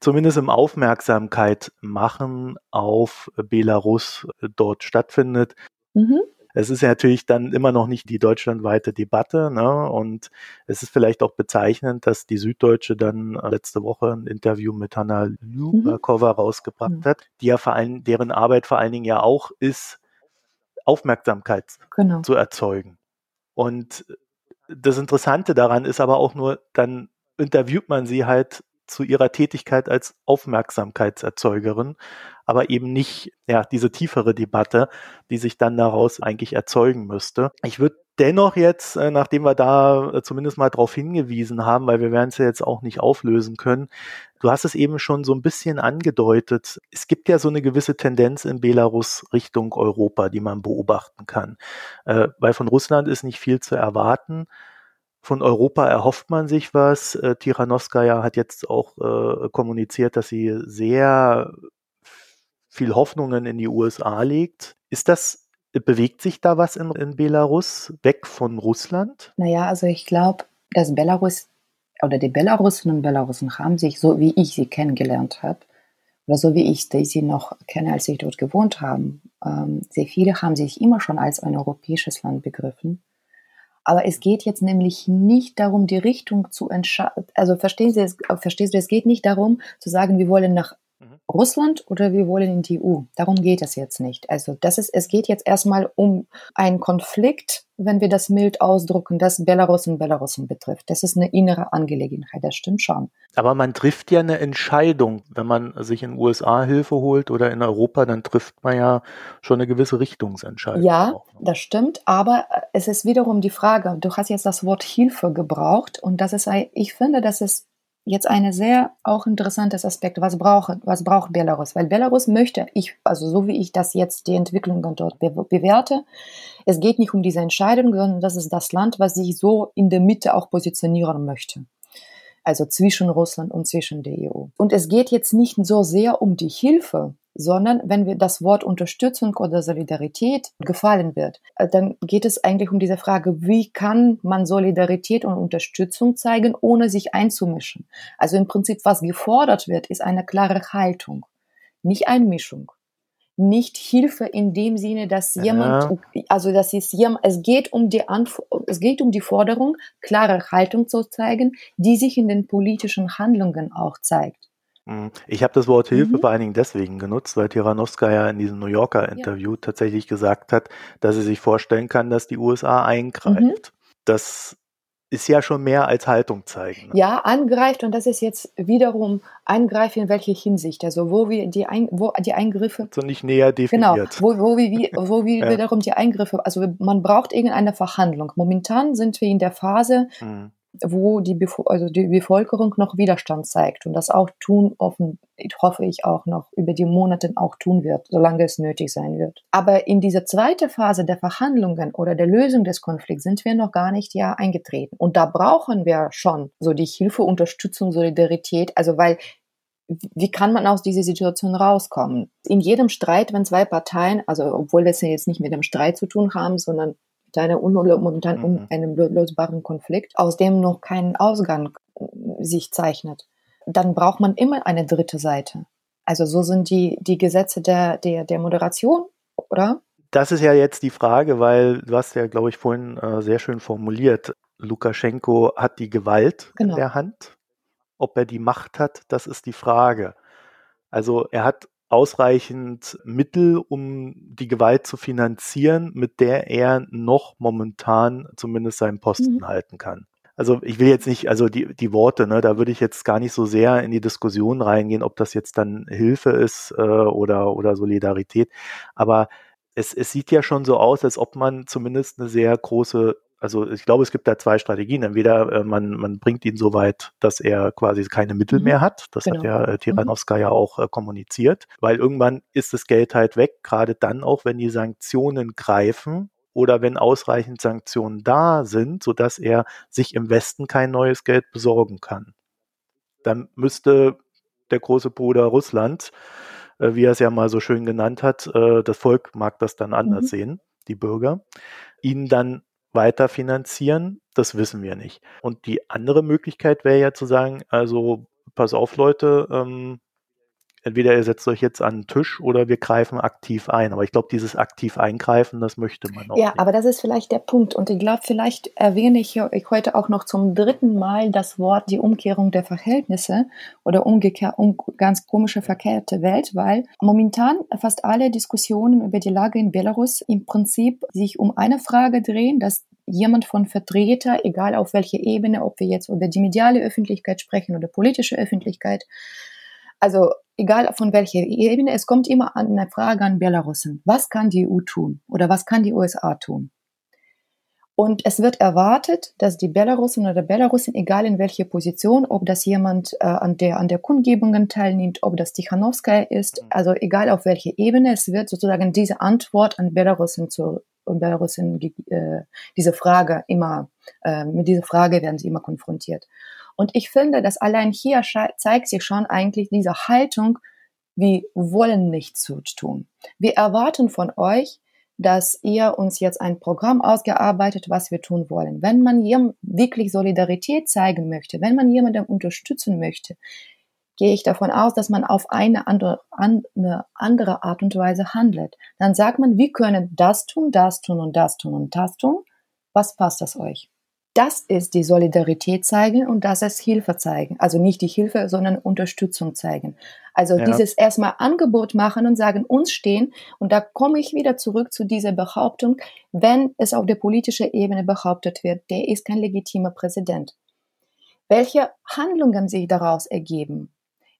zumindest im Aufmerksamkeit machen auf Belarus dort stattfindet. Mhm. Es ist ja natürlich dann immer noch nicht die deutschlandweite Debatte, ne? Und es ist vielleicht auch bezeichnend, dass die Süddeutsche dann letzte Woche ein Interview mit Hanna Lubakova mhm. rausgebracht mhm. hat, die ja vor allem, deren Arbeit vor allen Dingen ja auch ist, Aufmerksamkeit genau. zu erzeugen. Und das Interessante daran ist aber auch nur, dann interviewt man sie halt zu ihrer Tätigkeit als Aufmerksamkeitserzeugerin, aber eben nicht ja diese tiefere Debatte, die sich dann daraus eigentlich erzeugen müsste. Ich würde dennoch jetzt, äh, nachdem wir da äh, zumindest mal darauf hingewiesen haben, weil wir werden es ja jetzt auch nicht auflösen können, du hast es eben schon so ein bisschen angedeutet, es gibt ja so eine gewisse Tendenz in Belarus Richtung Europa, die man beobachten kann, äh, weil von Russland ist nicht viel zu erwarten. Von Europa erhofft man sich was. Äh, Tiranoskaya hat jetzt auch äh, kommuniziert, dass sie sehr viel Hoffnungen in die USA legt. Ist das, bewegt sich da was in, in Belarus weg von Russland? Naja, also ich glaube, dass Belarus oder die Belarusinnen und Belarusen haben sich, so wie ich sie kennengelernt habe, oder so wie ich sie noch kenne, als sie dort gewohnt haben, ähm, sehr viele haben sich immer schon als ein europäisches Land begriffen aber es geht jetzt nämlich nicht darum, die Richtung zu entscheiden. Also verstehen Sie, es, verstehst du, es geht nicht darum zu sagen, wir wollen nach Russland oder wir wollen in die EU. Darum geht es jetzt nicht. Also das ist, es geht jetzt erstmal um einen Konflikt, wenn wir das mild ausdrucken, das Belarus und Belarusen betrifft. Das ist eine innere Angelegenheit, das stimmt schon. Aber man trifft ja eine Entscheidung. Wenn man sich in den USA Hilfe holt oder in Europa, dann trifft man ja schon eine gewisse Richtungsentscheidung. Ja, auch. Ne? das stimmt. Aber es ist wiederum die Frage, du hast jetzt das Wort Hilfe gebraucht und das ist, ich finde, das ist jetzt eine sehr auch interessantes Aspekt. Was braucht, was braucht Belarus? Weil Belarus möchte, ich, also so wie ich das jetzt die Entwicklungen dort be bewerte, es geht nicht um diese Entscheidung, sondern das ist das Land, was sich so in der Mitte auch positionieren möchte also zwischen Russland und zwischen der EU. Und es geht jetzt nicht so sehr um die Hilfe, sondern wenn wir das Wort Unterstützung oder Solidarität gefallen wird, äh, dann geht es eigentlich um diese Frage, wie kann man Solidarität und Unterstützung zeigen, ohne sich einzumischen? Also im Prinzip, was gefordert wird, ist eine klare Haltung, nicht Einmischung nicht Hilfe in dem Sinne, dass jemand, ja. also das ist jemand, es geht um die Anf es geht um die Forderung, klare Haltung zu zeigen, die sich in den politischen Handlungen auch zeigt. Mhm. Ich habe das Wort Hilfe mhm. vor allen Dingen deswegen genutzt, weil Tiranowska ja in diesem New Yorker Interview ja. tatsächlich gesagt hat, dass sie sich vorstellen kann, dass die USA eingreift. Mhm. Das ist ja schon mehr als Haltung zeigen. Ne? Ja, angreift und das ist jetzt wiederum angreifen in welche Hinsicht, also wo wir die, Ein wo die Eingriffe so nicht näher definiert. Genau, wo, wo wir, wo wir [LAUGHS] ja. wiederum die Eingriffe, also man braucht irgendeine Verhandlung. Momentan sind wir in der Phase, mhm wo die, Bevor also die Bevölkerung noch Widerstand zeigt und das auch tun, offen, hoffe ich auch noch über die Monate auch tun wird, solange es nötig sein wird. Aber in diese zweite Phase der Verhandlungen oder der Lösung des Konflikts sind wir noch gar nicht ja eingetreten. Und da brauchen wir schon so die Hilfe, Unterstützung, Solidarität, also weil wie kann man aus dieser Situation rauskommen? In jedem Streit, wenn zwei Parteien, also obwohl das ja jetzt nicht mit dem Streit zu tun haben, sondern deine momentan mhm. um einen lösbaren Konflikt, aus dem noch kein Ausgang äh, sich zeichnet, dann braucht man immer eine dritte Seite. Also so sind die, die Gesetze der, der, der Moderation, oder? Das ist ja jetzt die Frage, weil du hast ja, glaube ich, vorhin äh, sehr schön formuliert. Lukaschenko hat die Gewalt genau. in der Hand. Ob er die Macht hat, das ist die Frage. Also er hat ausreichend Mittel, um die Gewalt zu finanzieren, mit der er noch momentan zumindest seinen Posten mhm. halten kann. Also ich will jetzt nicht, also die, die Worte, ne, da würde ich jetzt gar nicht so sehr in die Diskussion reingehen, ob das jetzt dann Hilfe ist äh, oder, oder Solidarität. Aber es, es sieht ja schon so aus, als ob man zumindest eine sehr große also ich glaube, es gibt da zwei Strategien. Entweder äh, man, man bringt ihn so weit, dass er quasi keine Mittel mhm. mehr hat. Das genau. hat ja äh, Tiranowska mhm. ja auch äh, kommuniziert. Weil irgendwann ist das Geld halt weg, gerade dann auch, wenn die Sanktionen greifen oder wenn ausreichend Sanktionen da sind, sodass er sich im Westen kein neues Geld besorgen kann. Dann müsste der große Bruder Russland, äh, wie er es ja mal so schön genannt hat, äh, das Volk mag das dann anders mhm. sehen, die Bürger, ihn dann weiter finanzieren? Das wissen wir nicht. Und die andere Möglichkeit wäre ja zu sagen, also pass auf Leute, ähm, entweder ihr setzt euch jetzt an den Tisch oder wir greifen aktiv ein. Aber ich glaube, dieses aktiv eingreifen, das möchte man auch. Ja, nicht. aber das ist vielleicht der Punkt. Und ich glaube, vielleicht erwähne ich heute auch noch zum dritten Mal das Wort die Umkehrung der Verhältnisse oder umgekehrt, um ganz komische verkehrte Welt, weil momentan fast alle Diskussionen über die Lage in Belarus im Prinzip sich um eine Frage drehen, dass jemand von Vertreter, egal auf welcher Ebene, ob wir jetzt über die mediale Öffentlichkeit sprechen oder politische Öffentlichkeit, also egal von welcher Ebene, es kommt immer an eine Frage an Belarusen. Was kann die EU tun oder was kann die USA tun? Und es wird erwartet, dass die Belarusen oder Belarusen, egal in welcher Position, ob das jemand äh, an der an der Kundgebungen teilnimmt, ob das Tichanowskaja ist, mhm. also egal auf welcher Ebene, es wird sozusagen diese Antwort an Belarusen zu und Belarusen äh, diese Frage immer äh, mit dieser Frage werden sie immer konfrontiert. Und ich finde, dass allein hier zeigt sich schon eigentlich diese Haltung, wir wollen nichts tun. Wir erwarten von euch, dass ihr uns jetzt ein Programm ausgearbeitet, was wir tun wollen. Wenn man wirklich Solidarität zeigen möchte, wenn man jemanden unterstützen möchte, gehe ich davon aus, dass man auf eine andere, eine andere Art und Weise handelt. Dann sagt man, wir können das tun, das tun und das tun und das tun. Was passt das euch? Das ist die Solidarität zeigen und das ist Hilfe zeigen. Also nicht die Hilfe, sondern Unterstützung zeigen. Also ja. dieses erstmal Angebot machen und sagen, uns stehen. Und da komme ich wieder zurück zu dieser Behauptung, wenn es auf der politischen Ebene behauptet wird, der ist kein legitimer Präsident. Welche Handlungen sich daraus ergeben,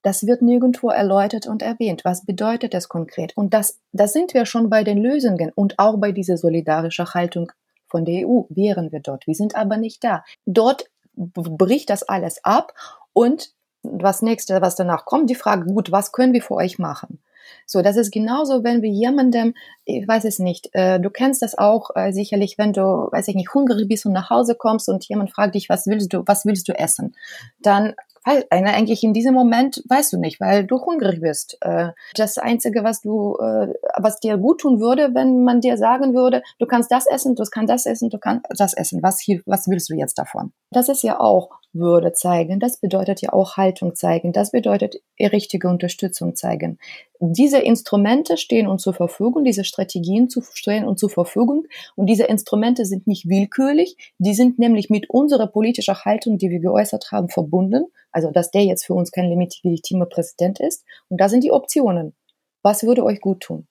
das wird nirgendwo erläutert und erwähnt. Was bedeutet das konkret? Und das, da sind wir schon bei den Lösungen und auch bei dieser solidarischen Haltung von der EU wären wir dort. Wir sind aber nicht da. Dort bricht das alles ab und was nächste, was danach kommt, die Frage, gut, was können wir für euch machen? So, das ist genauso, wenn wir jemandem, ich weiß es nicht, äh, du kennst das auch äh, sicherlich, wenn du, weiß ich nicht, hungrig bist und nach Hause kommst und jemand fragt dich, was willst du, was willst du essen? Dann weil eigentlich in diesem Moment weißt du nicht, weil du hungrig bist. Äh, das Einzige, was du, äh, was dir gut tun würde, wenn man dir sagen würde, du kannst das essen, du kannst das essen, du kannst das essen. Was, was willst du jetzt davon? Das ist ja auch würde zeigen. Das bedeutet ja auch Haltung zeigen. Das bedeutet richtige Unterstützung zeigen. Diese Instrumente stehen uns zur Verfügung, diese Strategien zu, stehen uns zur Verfügung. Und diese Instrumente sind nicht willkürlich. Die sind nämlich mit unserer politischen Haltung, die wir geäußert haben, verbunden. Also, dass der jetzt für uns kein legitimer Präsident ist. Und da sind die Optionen. Was würde euch gut tun?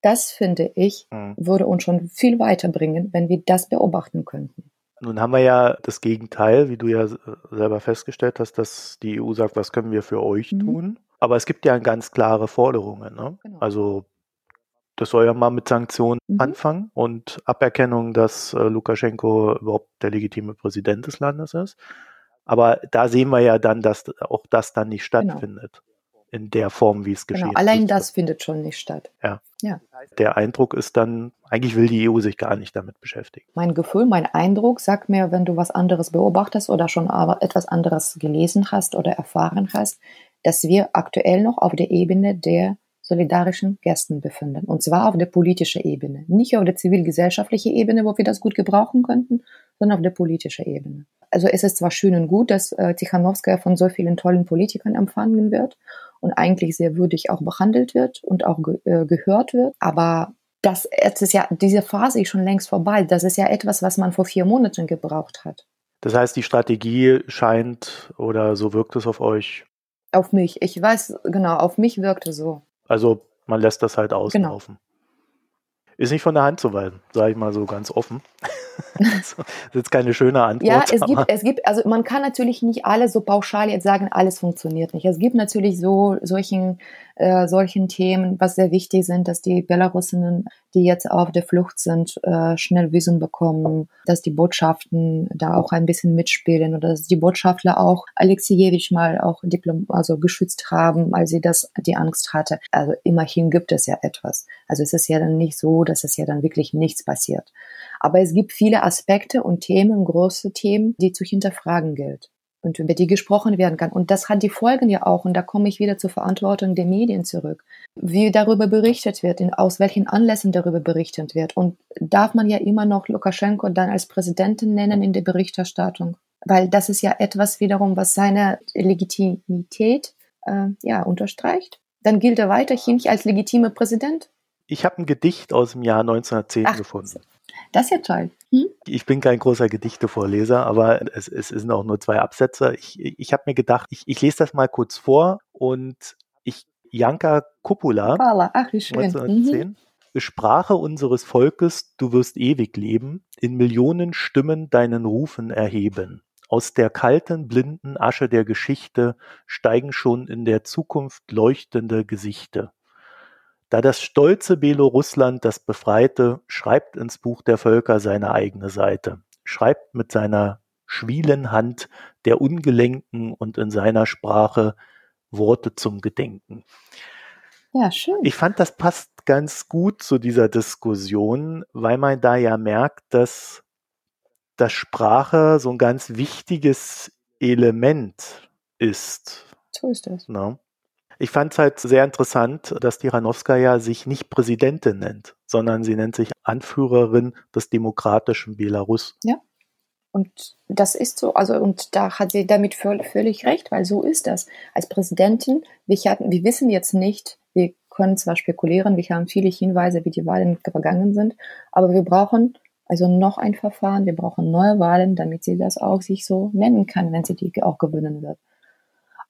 Das finde ich, hm. würde uns schon viel weiterbringen, wenn wir das beobachten könnten. Nun haben wir ja das Gegenteil, wie du ja selber festgestellt hast, dass die EU sagt, was können wir für euch mhm. tun? Aber es gibt ja ganz klare Forderungen. Ne? Genau. Also das soll ja mal mit Sanktionen mhm. anfangen und Aberkennung, dass äh, Lukaschenko überhaupt der legitime Präsident des Landes ist. Aber da sehen wir ja dann, dass auch das dann nicht genau. stattfindet. Genau in der Form, wie es geschieht. Genau, allein das findet schon nicht statt. Ja. ja. Der Eindruck ist dann, eigentlich will die EU sich gar nicht damit beschäftigen. Mein Gefühl, mein Eindruck sagt mir, wenn du was anderes beobachtest oder schon etwas anderes gelesen hast oder erfahren hast, dass wir aktuell noch auf der Ebene der solidarischen Gästen befinden. Und zwar auf der politischen Ebene. Nicht auf der zivilgesellschaftlichen Ebene, wo wir das gut gebrauchen könnten, sondern auf der politischen Ebene. Also es ist zwar schön und gut, dass äh, Tichanowskaja von so vielen tollen Politikern empfangen wird und eigentlich sehr würdig auch behandelt wird und auch ge äh, gehört wird. Aber das jetzt ist ja, diese Phase ist schon längst vorbei. Das ist ja etwas, was man vor vier Monaten gebraucht hat. Das heißt, die Strategie scheint oder so wirkt es auf euch? Auf mich. Ich weiß, genau, auf mich wirkt es so. Also man lässt das halt auslaufen. Genau. Ist nicht von der Hand zu weisen, sage ich mal so ganz offen. [LAUGHS] [LAUGHS] das ist jetzt keine schöne Antwort. Ja, es gibt, es gibt, also man kann natürlich nicht alles so pauschal jetzt sagen, alles funktioniert nicht. Es gibt natürlich so solchen äh, solchen Themen, was sehr wichtig sind, dass die Belarusinnen, die jetzt auf der Flucht sind, äh, schnell Visum bekommen, dass die Botschaften da auch ein bisschen mitspielen oder dass die Botschafter auch Alexejewitsch mal auch Diplom also geschützt haben, als sie das die Angst hatte. Also immerhin gibt es ja etwas. Also es ist ja dann nicht so, dass es ja dann wirklich nichts passiert. Aber es gibt viele Aspekte und Themen, große Themen, die zu hinterfragen gilt. Und über die gesprochen werden kann. Und das hat die Folgen ja auch. Und da komme ich wieder zur Verantwortung der Medien zurück. Wie darüber berichtet wird, in, aus welchen Anlässen darüber berichtet wird. Und darf man ja immer noch Lukaschenko dann als Präsidentin nennen in der Berichterstattung. Weil das ist ja etwas wiederum, was seine Legitimität äh, ja, unterstreicht. Dann gilt er weiterhin als legitimer Präsident. Ich habe ein Gedicht aus dem Jahr 1910 Ach, gefunden. Das ist ja toll. Hm? Ich bin kein großer Gedichtevorleser, aber es, es sind auch nur zwei Absätze. Ich, ich habe mir gedacht, ich, ich lese das mal kurz vor und ich, Janka Kupula, Ach, wie schön. 1910, mhm. Sprache unseres Volkes, du wirst ewig leben, in Millionen Stimmen deinen Rufen erheben. Aus der kalten, blinden Asche der Geschichte steigen schon in der Zukunft leuchtende Gesichter. Da das stolze Belorussland, das Befreite, schreibt ins Buch der Völker seine eigene Seite, schreibt mit seiner schwielen Hand der Ungelenken und in seiner Sprache Worte zum Gedenken. Ja, schön. Ich fand, das passt ganz gut zu dieser Diskussion, weil man da ja merkt, dass, dass Sprache so ein ganz wichtiges Element ist. So ist das. No? Ich fand es halt sehr interessant, dass Tiranowskaja sich nicht Präsidentin nennt, sondern sie nennt sich Anführerin des demokratischen Belarus. Ja. Und das ist so, also und da hat sie damit völlig recht, weil so ist das. Als Präsidentin, wir, hatten, wir wissen jetzt nicht, wir können zwar spekulieren, wir haben viele Hinweise, wie die Wahlen vergangen sind, aber wir brauchen also noch ein Verfahren, wir brauchen neue Wahlen, damit sie das auch sich so nennen kann, wenn sie die auch gewinnen wird.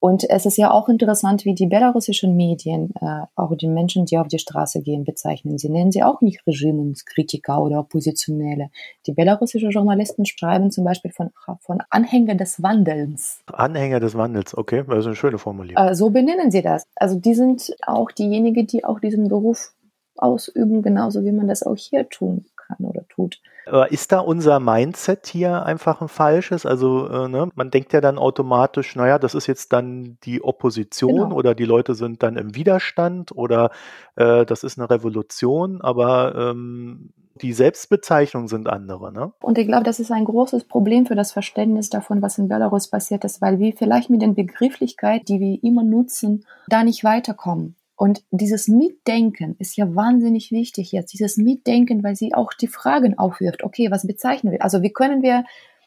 Und es ist ja auch interessant, wie die belarussischen Medien äh, auch die Menschen, die auf die Straße gehen, bezeichnen. Sie nennen sie auch nicht Regimenskritiker oder Oppositionelle. Die belarussischen Journalisten schreiben zum Beispiel von, von Anhänger des Wandels. Anhänger des Wandels, okay, das ist eine schöne Formulierung. Äh, so benennen sie das. Also die sind auch diejenigen, die auch diesen Beruf ausüben, genauso wie man das auch hier tun kann oder tut. Aber ist da unser Mindset hier einfach ein falsches? Also äh, ne, man denkt ja dann automatisch, naja, das ist jetzt dann die Opposition genau. oder die Leute sind dann im Widerstand oder äh, das ist eine Revolution, aber ähm, die Selbstbezeichnungen sind andere. Ne? Und ich glaube, das ist ein großes Problem für das Verständnis davon, was in Belarus passiert ist, weil wir vielleicht mit den Begrifflichkeiten, die wir immer nutzen, da nicht weiterkommen. Und dieses Mitdenken ist ja wahnsinnig wichtig jetzt, dieses Mitdenken, weil sie auch die Fragen aufwirft. Okay, was bezeichnen wir? Also wie können wir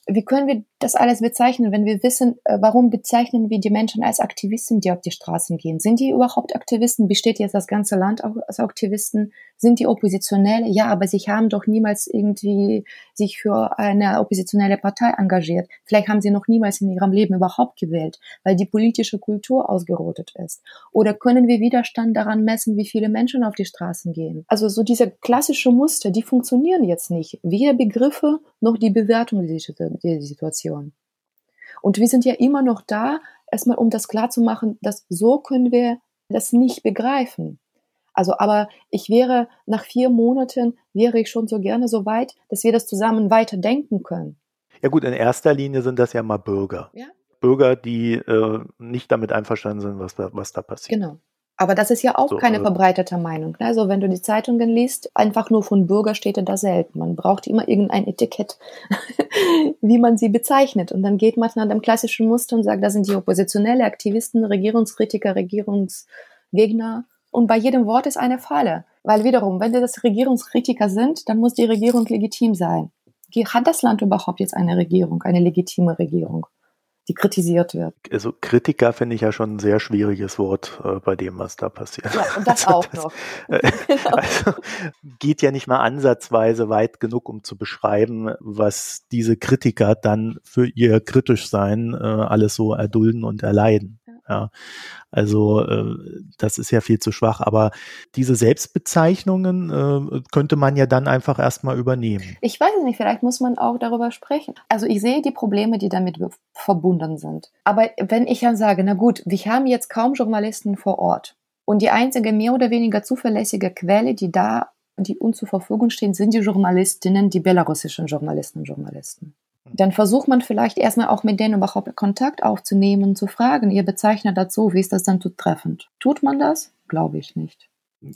wie können wir das alles bezeichnen, wenn wir wissen, äh, warum bezeichnen wir die Menschen als Aktivisten, die auf die Straßen gehen? Sind die überhaupt Aktivisten? Besteht jetzt das ganze Land aus Aktivisten? Sind die Oppositionelle? Ja, aber sie haben doch niemals irgendwie sich für eine oppositionelle Partei engagiert. Vielleicht haben sie noch niemals in ihrem Leben überhaupt gewählt, weil die politische Kultur ausgerottet ist. Oder können wir Widerstand daran messen, wie viele Menschen auf die Straßen gehen? Also so diese klassische Muster, die funktionieren jetzt nicht. Weder Begriffe noch die Bewertung der Situation. Und wir sind ja immer noch da, erstmal um das klar zu machen, dass so können wir das nicht begreifen. Also, aber ich wäre nach vier Monaten wäre ich schon so gerne so weit, dass wir das zusammen weiter denken können. Ja gut, in erster Linie sind das ja mal Bürger. Ja? Bürger, die äh, nicht damit einverstanden sind, was da, was da passiert. Genau. Aber das ist ja auch so, keine äh, verbreitete Meinung. Ne? Also wenn du die Zeitungen liest, einfach nur von Bürger steht da selten. Man braucht immer irgendein Etikett, [LAUGHS] wie man sie bezeichnet. Und dann geht man nach dem klassischen Muster und sagt, da sind die oppositionelle Aktivisten, Regierungskritiker, Regierungsgegner. Und bei jedem Wort ist eine Falle. Weil wiederum, wenn das Regierungskritiker sind, dann muss die Regierung legitim sein. Hat das Land überhaupt jetzt eine Regierung, eine legitime Regierung? die kritisiert wird. Also Kritiker finde ich ja schon ein sehr schwieriges Wort äh, bei dem, was da passiert. Ja, und das [LAUGHS] also auch das, noch. [LAUGHS] Äh, genau. also, geht ja nicht mal ansatzweise weit genug, um zu beschreiben, was diese Kritiker dann für ihr kritisch sein äh, alles so erdulden und erleiden. Ja, also äh, das ist ja viel zu schwach. Aber diese Selbstbezeichnungen äh, könnte man ja dann einfach erstmal übernehmen. Ich weiß es nicht, vielleicht muss man auch darüber sprechen. Also ich sehe die Probleme, die damit verbunden sind. Aber wenn ich dann sage, na gut, wir haben jetzt kaum Journalisten vor Ort. Und die einzige mehr oder weniger zuverlässige Quelle, die da die uns zur Verfügung stehen, sind die Journalistinnen, die belarussischen Journalisten und Journalisten dann versucht man vielleicht erstmal auch mit denen überhaupt Kontakt aufzunehmen, zu fragen, ihr bezeichnet das so, wie ist das dann zutreffend? Tut man das? Glaube ich nicht.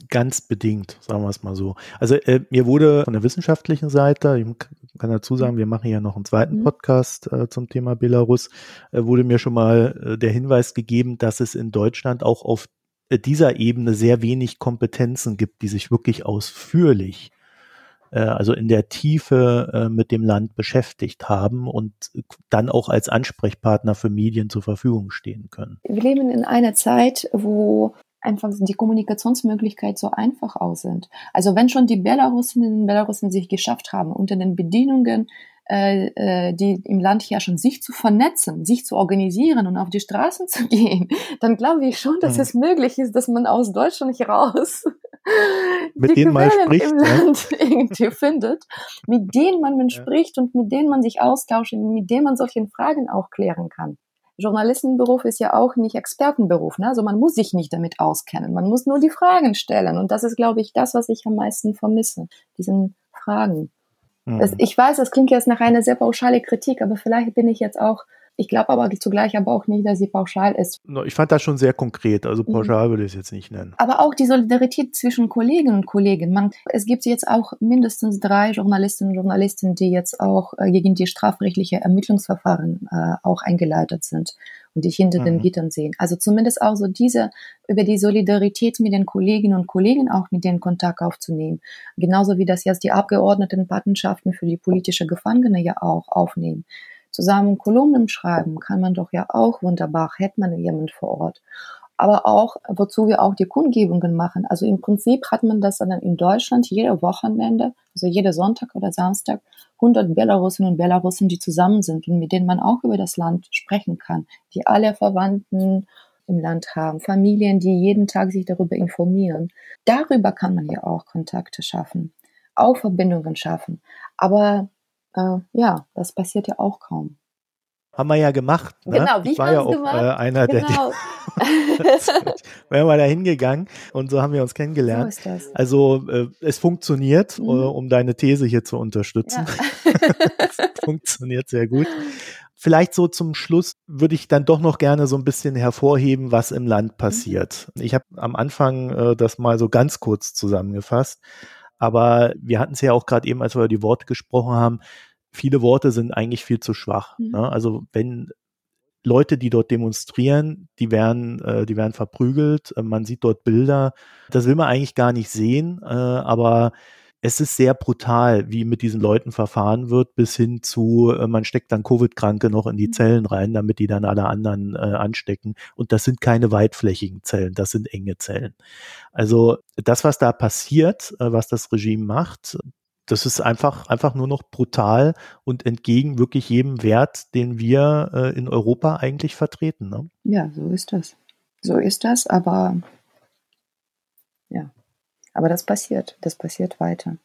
Ganz bedingt, sagen wir es mal so. Also äh, mir wurde von der wissenschaftlichen Seite, ich kann dazu sagen, wir machen ja noch einen zweiten mhm. Podcast äh, zum Thema Belarus, äh, wurde mir schon mal äh, der Hinweis gegeben, dass es in Deutschland auch auf äh, dieser Ebene sehr wenig Kompetenzen gibt, die sich wirklich ausführlich äh, also in der Tiefe äh, mit dem Land beschäftigt haben und dann auch als Ansprechpartner für Medien zur Verfügung stehen können. Wir leben in einer Zeit, wo einfach die Kommunikationsmöglichkeiten so einfach aus sind. Also wenn schon die Belarusinnen und Belarusen sich geschafft haben, unter den Bedingungen, äh, äh, die im Land herrschen, sich zu vernetzen, sich zu organisieren und auf die Straßen zu [LAUGHS] gehen, dann glaube ich schon, dass mhm. es möglich ist, dass man aus Deutschland heraus mit denen man spricht, im ja. Land [LAUGHS] irgendwie findet, mit denen man, man spricht und mit denen man sich austauscht und mit denen man solche Fragen auch klären kann. Journalistenberuf ist ja auch nicht Expertenberuf. Ne? Also man muss sich nicht damit auskennen. Man muss nur die Fragen stellen. Und das ist, glaube ich, das, was ich am meisten vermisse. Diesen Fragen. Mhm. Das, ich weiß, das klingt jetzt nach einer sehr pauschale Kritik, aber vielleicht bin ich jetzt auch ich glaube aber zugleich aber auch nicht, dass sie pauschal ist. Ich fand das schon sehr konkret, also mhm. pauschal mhm. würde ich es jetzt nicht nennen. Aber auch die Solidarität zwischen Kolleginnen und Kollegen. Man, es gibt jetzt auch mindestens drei Journalistinnen und Journalisten, die jetzt auch äh, gegen die strafrechtliche Ermittlungsverfahren äh, auch eingeleitet sind und die hinter mhm. den Gittern sehen. Also zumindest auch so diese, über die Solidarität mit den Kolleginnen und Kollegen auch mit denen Kontakt aufzunehmen. Genauso wie das jetzt die Abgeordneten Patenschaften für die politische Gefangene ja auch aufnehmen zusammen Kolumnen schreiben kann man doch ja auch wunderbar, hätte man jemand vor Ort. Aber auch, wozu wir auch die Kundgebungen machen. Also im Prinzip hat man das dann in Deutschland jede Wochenende, also jede Sonntag oder Samstag, 100 Belarusinnen und Belarusen, die zusammen sind und mit denen man auch über das Land sprechen kann, die alle Verwandten im Land haben, Familien, die jeden Tag sich darüber informieren. Darüber kann man ja auch Kontakte schaffen, auch Verbindungen schaffen. Aber äh, ja, das passiert ja auch kaum. Haben wir ja gemacht. Ne? Genau, wie ich war ja auch gemacht? Äh, einer genau. der. [LAUGHS] wir haben da hingegangen und so haben wir uns kennengelernt. So. Also äh, es funktioniert, mhm. äh, um deine These hier zu unterstützen. Ja. [LAUGHS] funktioniert sehr gut. Vielleicht so zum Schluss würde ich dann doch noch gerne so ein bisschen hervorheben, was im Land passiert. Mhm. Ich habe am Anfang äh, das mal so ganz kurz zusammengefasst. Aber wir hatten es ja auch gerade eben, als wir über die Worte gesprochen haben, viele Worte sind eigentlich viel zu schwach. Mhm. Ne? Also wenn Leute, die dort demonstrieren, die werden, äh, die werden verprügelt, äh, man sieht dort Bilder, das will man eigentlich gar nicht sehen, äh, aber es ist sehr brutal, wie mit diesen Leuten verfahren wird, bis hin zu, äh, man steckt dann Covid-Kranke noch in die mhm. Zellen rein, damit die dann alle anderen äh, anstecken. Und das sind keine weitflächigen Zellen, das sind enge Zellen. Also das, was da passiert, äh, was das Regime macht, das ist einfach, einfach nur noch brutal und entgegen wirklich jedem Wert, den wir äh, in Europa eigentlich vertreten. Ne? Ja, so ist das. So ist das, aber ja, aber das passiert, das passiert weiter.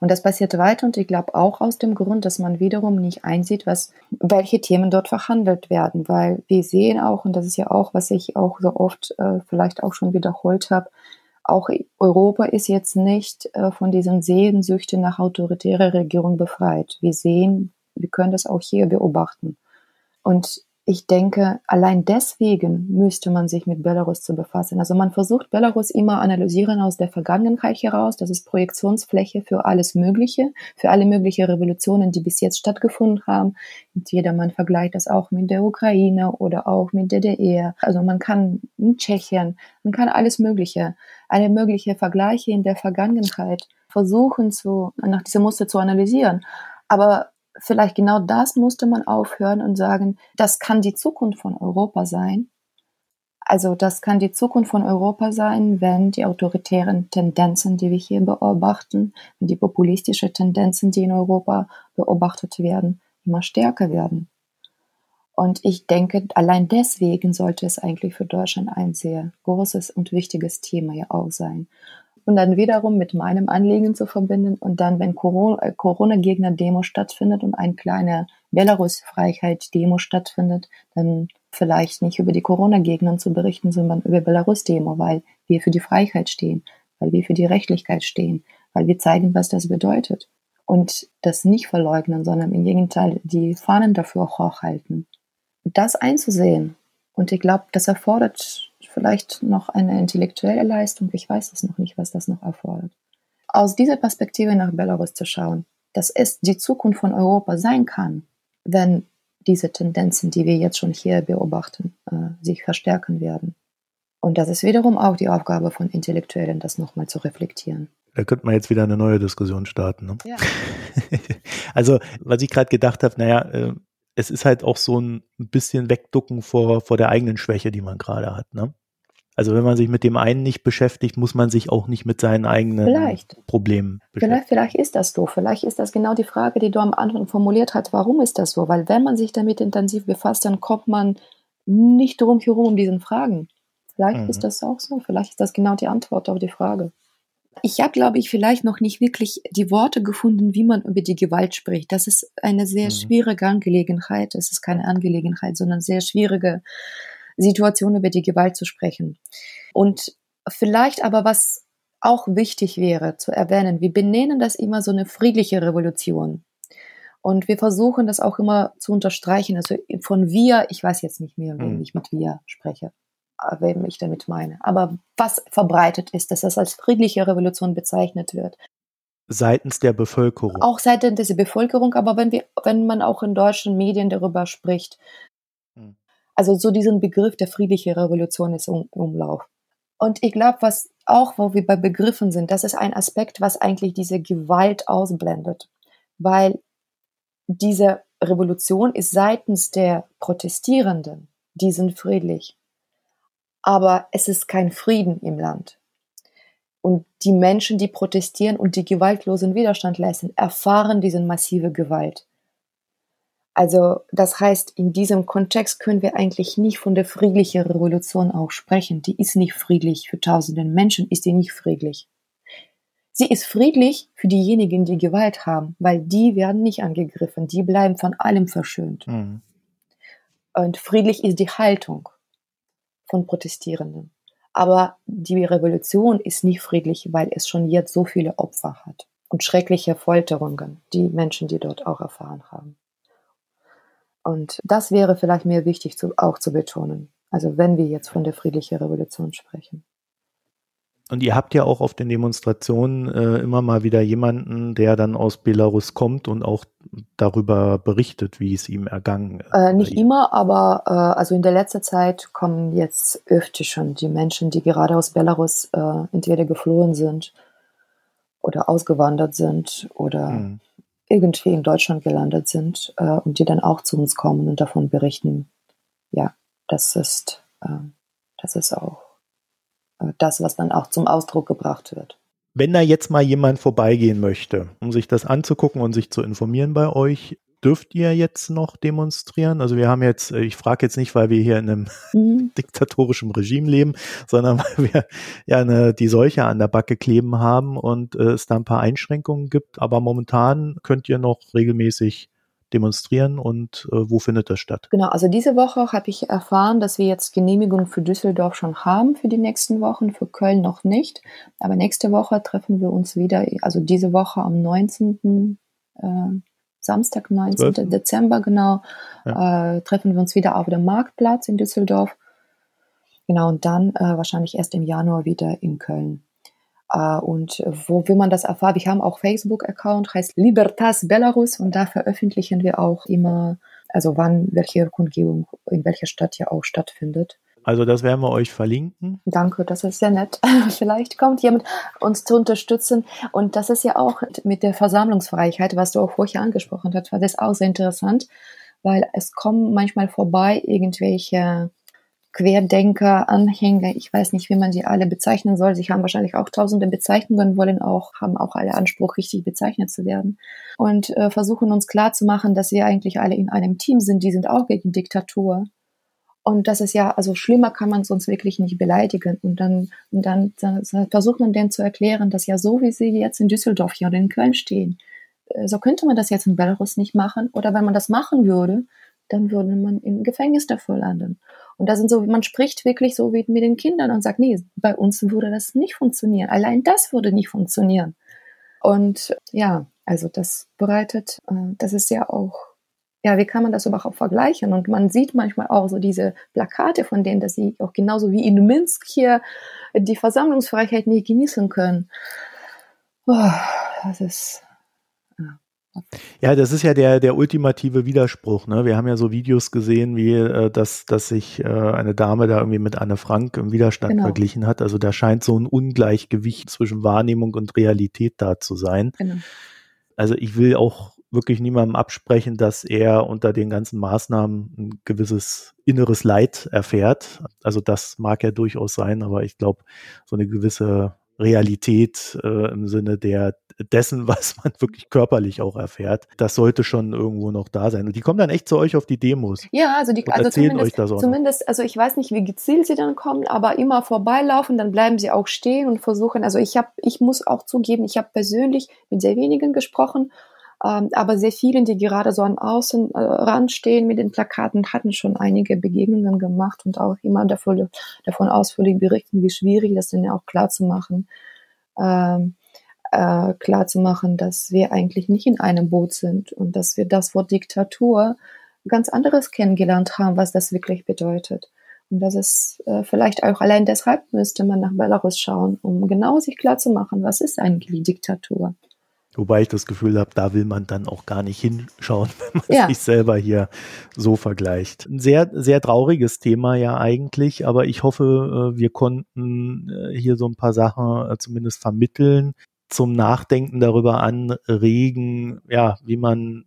Und das passiert weiter und ich glaube auch aus dem Grund, dass man wiederum nicht einsieht, was, welche Themen dort verhandelt werden, weil wir sehen auch, und das ist ja auch, was ich auch so oft äh, vielleicht auch schon wiederholt habe, auch Europa ist jetzt nicht äh, von diesen Sehnsüchten nach autoritärer Regierung befreit. Wir sehen, wir können das auch hier beobachten. Und ich denke, allein deswegen müsste man sich mit Belarus zu befassen. Also man versucht Belarus immer analysieren aus der Vergangenheit heraus. Das ist Projektionsfläche für alles Mögliche, für alle möglichen Revolutionen, die bis jetzt stattgefunden haben. Und jedermann vergleicht das auch mit der Ukraine oder auch mit der DDR. Also man kann in Tschechien, man kann alles Mögliche, alle mögliche Vergleiche in der Vergangenheit versuchen zu, nach diesem Muster zu analysieren. Aber vielleicht genau das musste man aufhören und sagen, das kann die Zukunft von Europa sein. Also das kann die Zukunft von Europa sein, wenn die autoritären Tendenzen, die wir hier beobachten, wenn die populistischen Tendenzen, die in Europa beobachtet werden, immer stärker werden. Und ich denke, allein deswegen sollte es eigentlich für Deutschland ein sehr großes und wichtiges Thema ja auch sein und dann wiederum mit meinem Anliegen zu verbinden. Und dann, wenn äh, Corona-Gegner-Demo stattfindet und ein kleiner Belarus-Freiheit-Demo stattfindet, dann vielleicht nicht über die Corona-Gegner zu berichten, sondern über Belarus-Demo, weil wir für die Freiheit stehen, weil wir für die Rechtlichkeit stehen, weil wir zeigen, was das bedeutet. Und das nicht verleugnen, sondern im Gegenteil die Fahnen dafür hochhalten. Das einzusehen. Und ich glaube, das erfordert vielleicht noch eine intellektuelle Leistung. Ich weiß es noch nicht, was das noch erfordert. Aus dieser Perspektive nach Belarus zu schauen, dass es die Zukunft von Europa sein kann, wenn diese Tendenzen, die wir jetzt schon hier beobachten, äh, sich verstärken werden. Und das ist wiederum auch die Aufgabe von Intellektuellen, das nochmal zu reflektieren. Da könnte man jetzt wieder eine neue Diskussion starten. Ne? Ja. [LAUGHS] also, was ich gerade gedacht habe, naja, äh, es ist halt auch so ein bisschen Wegducken vor, vor der eigenen Schwäche, die man gerade hat. Ne? Also wenn man sich mit dem einen nicht beschäftigt, muss man sich auch nicht mit seinen eigenen vielleicht. Problemen beschäftigen. Vielleicht, vielleicht ist das so. Vielleicht ist das genau die Frage, die du am Anfang formuliert hast. Warum ist das so? Weil wenn man sich damit intensiv befasst, dann kommt man nicht drum herum um diesen Fragen. Vielleicht mhm. ist das auch so. Vielleicht ist das genau die Antwort auf die Frage. Ich habe, glaube ich, vielleicht noch nicht wirklich die Worte gefunden, wie man über die Gewalt spricht. Das ist eine sehr mhm. schwierige Angelegenheit. Es ist keine Angelegenheit, sondern sehr schwierige Situation, über die Gewalt zu sprechen. Und vielleicht aber was auch wichtig wäre zu erwähnen, wir benennen das immer so eine friedliche Revolution. Und wir versuchen das auch immer zu unterstreichen. Also von wir, ich weiß jetzt nicht mehr, wenn mhm. ich mit wir spreche wem ich damit meine. Aber was verbreitet ist, dass das als friedliche Revolution bezeichnet wird. Seitens der Bevölkerung. Auch seitens der Bevölkerung, aber wenn wir, wenn man auch in deutschen Medien darüber spricht, hm. also so diesen Begriff der friedliche Revolution ist um, Umlauf. Und ich glaube, was auch, wo wir bei Begriffen sind, das ist ein Aspekt, was eigentlich diese Gewalt ausblendet. Weil diese Revolution ist seitens der Protestierenden, die sind friedlich aber es ist kein Frieden im Land. Und die Menschen, die protestieren und die gewaltlosen Widerstand leisten, erfahren diese massive Gewalt. Also das heißt, in diesem Kontext können wir eigentlich nicht von der friedlichen Revolution auch sprechen. Die ist nicht friedlich. Für tausende Menschen ist die nicht friedlich. Sie ist friedlich für diejenigen, die Gewalt haben, weil die werden nicht angegriffen. Die bleiben von allem verschönt. Mhm. Und friedlich ist die Haltung von Protestierenden. Aber die Revolution ist nicht friedlich, weil es schon jetzt so viele Opfer hat und schreckliche Folterungen, die Menschen, die dort auch erfahren haben. Und das wäre vielleicht mir wichtig zu, auch zu betonen. Also wenn wir jetzt von der friedlichen Revolution sprechen. Und ihr habt ja auch auf den Demonstrationen äh, immer mal wieder jemanden, der dann aus Belarus kommt und auch darüber berichtet, wie es ihm ergangen ist. Äh, nicht immer, aber äh, also in der letzten Zeit kommen jetzt öfter schon die Menschen, die gerade aus Belarus äh, entweder geflohen sind oder ausgewandert sind oder hm. irgendwie in Deutschland gelandet sind äh, und die dann auch zu uns kommen und davon berichten. Ja, das ist, äh, das ist auch das, was dann auch zum Ausdruck gebracht wird. Wenn da jetzt mal jemand vorbeigehen möchte, um sich das anzugucken und sich zu informieren bei euch, dürft ihr jetzt noch demonstrieren? Also wir haben jetzt, ich frage jetzt nicht, weil wir hier in einem mhm. [LAUGHS] diktatorischen Regime leben, sondern weil wir ja eine, die Seuche an der Backe kleben haben und äh, es da ein paar Einschränkungen gibt. Aber momentan könnt ihr noch regelmäßig demonstrieren und äh, wo findet das statt? Genau, also diese Woche habe ich erfahren, dass wir jetzt Genehmigung für Düsseldorf schon haben für die nächsten Wochen, für Köln noch nicht. Aber nächste Woche treffen wir uns wieder, also diese Woche am 19. Äh, Samstag, 19. 12. Dezember, genau, ja. äh, treffen wir uns wieder auf dem Marktplatz in Düsseldorf. Genau, und dann äh, wahrscheinlich erst im Januar wieder in Köln. Uh, und wo will man das erfahren? Wir haben auch Facebook-Account, heißt Libertas Belarus und da veröffentlichen wir auch immer, also wann welche Kundgebung in welcher Stadt ja auch stattfindet. Also das werden wir euch verlinken. Danke, das ist sehr nett. [LAUGHS] Vielleicht kommt jemand uns zu unterstützen. Und das ist ja auch mit der Versammlungsfreiheit, was du auch vorher angesprochen hast, war das auch sehr interessant, weil es kommen manchmal vorbei irgendwelche Querdenker, Anhänger, ich weiß nicht, wie man sie alle bezeichnen soll. Sie haben wahrscheinlich auch tausende Bezeichnungen, wollen auch, haben auch alle Anspruch, richtig bezeichnet zu werden. Und äh, versuchen uns klar zu machen, dass wir eigentlich alle in einem Team sind, die sind auch gegen Diktatur. Und das ist ja, also schlimmer kann man sonst wirklich nicht beleidigen. Und dann, und dann, dann versucht man denen zu erklären, dass ja so wie sie jetzt in Düsseldorf hier oder in Köln stehen, äh, so könnte man das jetzt in Belarus nicht machen. Oder wenn man das machen würde, dann würde man im Gefängnis dafür landen. Und da sind so, man spricht wirklich so wie mit den Kindern und sagt, nee, bei uns würde das nicht funktionieren. Allein das würde nicht funktionieren. Und ja, also das bereitet, äh, das ist ja auch ja, wie kann man das überhaupt vergleichen? Und man sieht manchmal auch so diese Plakate von denen, dass sie auch genauso wie in Minsk hier die Versammlungsfreiheit nicht genießen können. Oh, das ist ja, das ist ja der, der ultimative Widerspruch. Ne? Wir haben ja so Videos gesehen, wie äh, dass, dass sich äh, eine Dame da irgendwie mit Anne Frank im Widerstand genau. verglichen hat. Also da scheint so ein Ungleichgewicht zwischen Wahrnehmung und Realität da zu sein. Genau. Also ich will auch wirklich niemandem absprechen, dass er unter den ganzen Maßnahmen ein gewisses inneres Leid erfährt. Also das mag ja durchaus sein, aber ich glaube, so eine gewisse Realität äh, im Sinne der dessen, [LAUGHS] was man wirklich körperlich auch erfährt. Das sollte schon irgendwo noch da sein. Und die kommen dann echt zu euch auf die Demos. Ja, also die also zumindest, zumindest, also ich weiß nicht, wie gezielt sie dann kommen, aber immer vorbeilaufen, dann bleiben sie auch stehen und versuchen. Also ich habe, ich muss auch zugeben, ich habe persönlich mit sehr wenigen gesprochen ähm, aber sehr vielen, die gerade so an Außen äh, stehen mit den Plakaten, hatten schon einige Begegnungen gemacht und auch immer davon, davon ausführlich berichten, wie schwierig das denn auch klar zu machen, ähm, äh, klar zu machen, dass wir eigentlich nicht in einem Boot sind und dass wir das Wort Diktatur ganz anderes kennengelernt haben, was das wirklich bedeutet. Und das ist äh, vielleicht auch allein deshalb müsste man nach Belarus schauen, um genau sich klar zu machen, was ist eigentlich Diktatur. Wobei ich das Gefühl habe, da will man dann auch gar nicht hinschauen, [LAUGHS] wenn man ja. sich selber hier so vergleicht. Ein sehr, sehr trauriges Thema ja eigentlich, aber ich hoffe, äh, wir konnten äh, hier so ein paar Sachen äh, zumindest vermitteln, zum Nachdenken darüber anregen, ja, wie man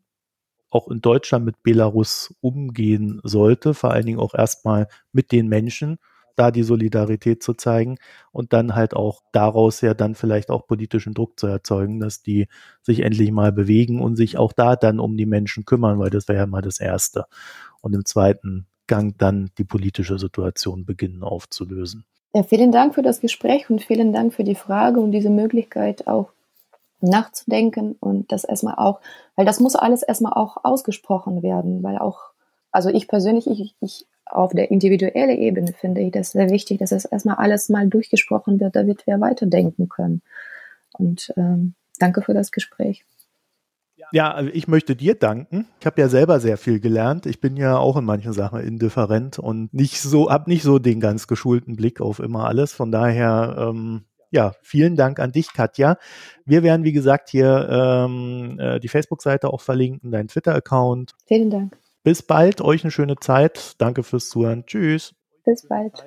auch in Deutschland mit Belarus umgehen sollte, vor allen Dingen auch erstmal mit den Menschen da die Solidarität zu zeigen und dann halt auch daraus ja dann vielleicht auch politischen Druck zu erzeugen, dass die sich endlich mal bewegen und sich auch da dann um die Menschen kümmern, weil das wäre ja mal das Erste. Und im zweiten Gang dann die politische Situation beginnen aufzulösen. Ja, vielen Dank für das Gespräch und vielen Dank für die Frage und diese Möglichkeit auch nachzudenken und das erstmal auch, weil das muss alles erstmal auch ausgesprochen werden, weil auch, also ich persönlich, ich, ich auf der individuellen Ebene finde ich das sehr wichtig, dass das erstmal alles mal durchgesprochen wird, damit wir weiterdenken können. Und ähm, danke für das Gespräch. Ja, also ich möchte dir danken. Ich habe ja selber sehr viel gelernt. Ich bin ja auch in manchen Sachen indifferent und nicht so, habe nicht so den ganz geschulten Blick auf immer alles. Von daher, ähm, ja, vielen Dank an dich, Katja. Wir werden, wie gesagt, hier ähm, äh, die Facebook-Seite auch verlinken, deinen Twitter-Account. Vielen Dank. Bis bald, euch eine schöne Zeit. Danke fürs Zuhören. Tschüss. Bis bald.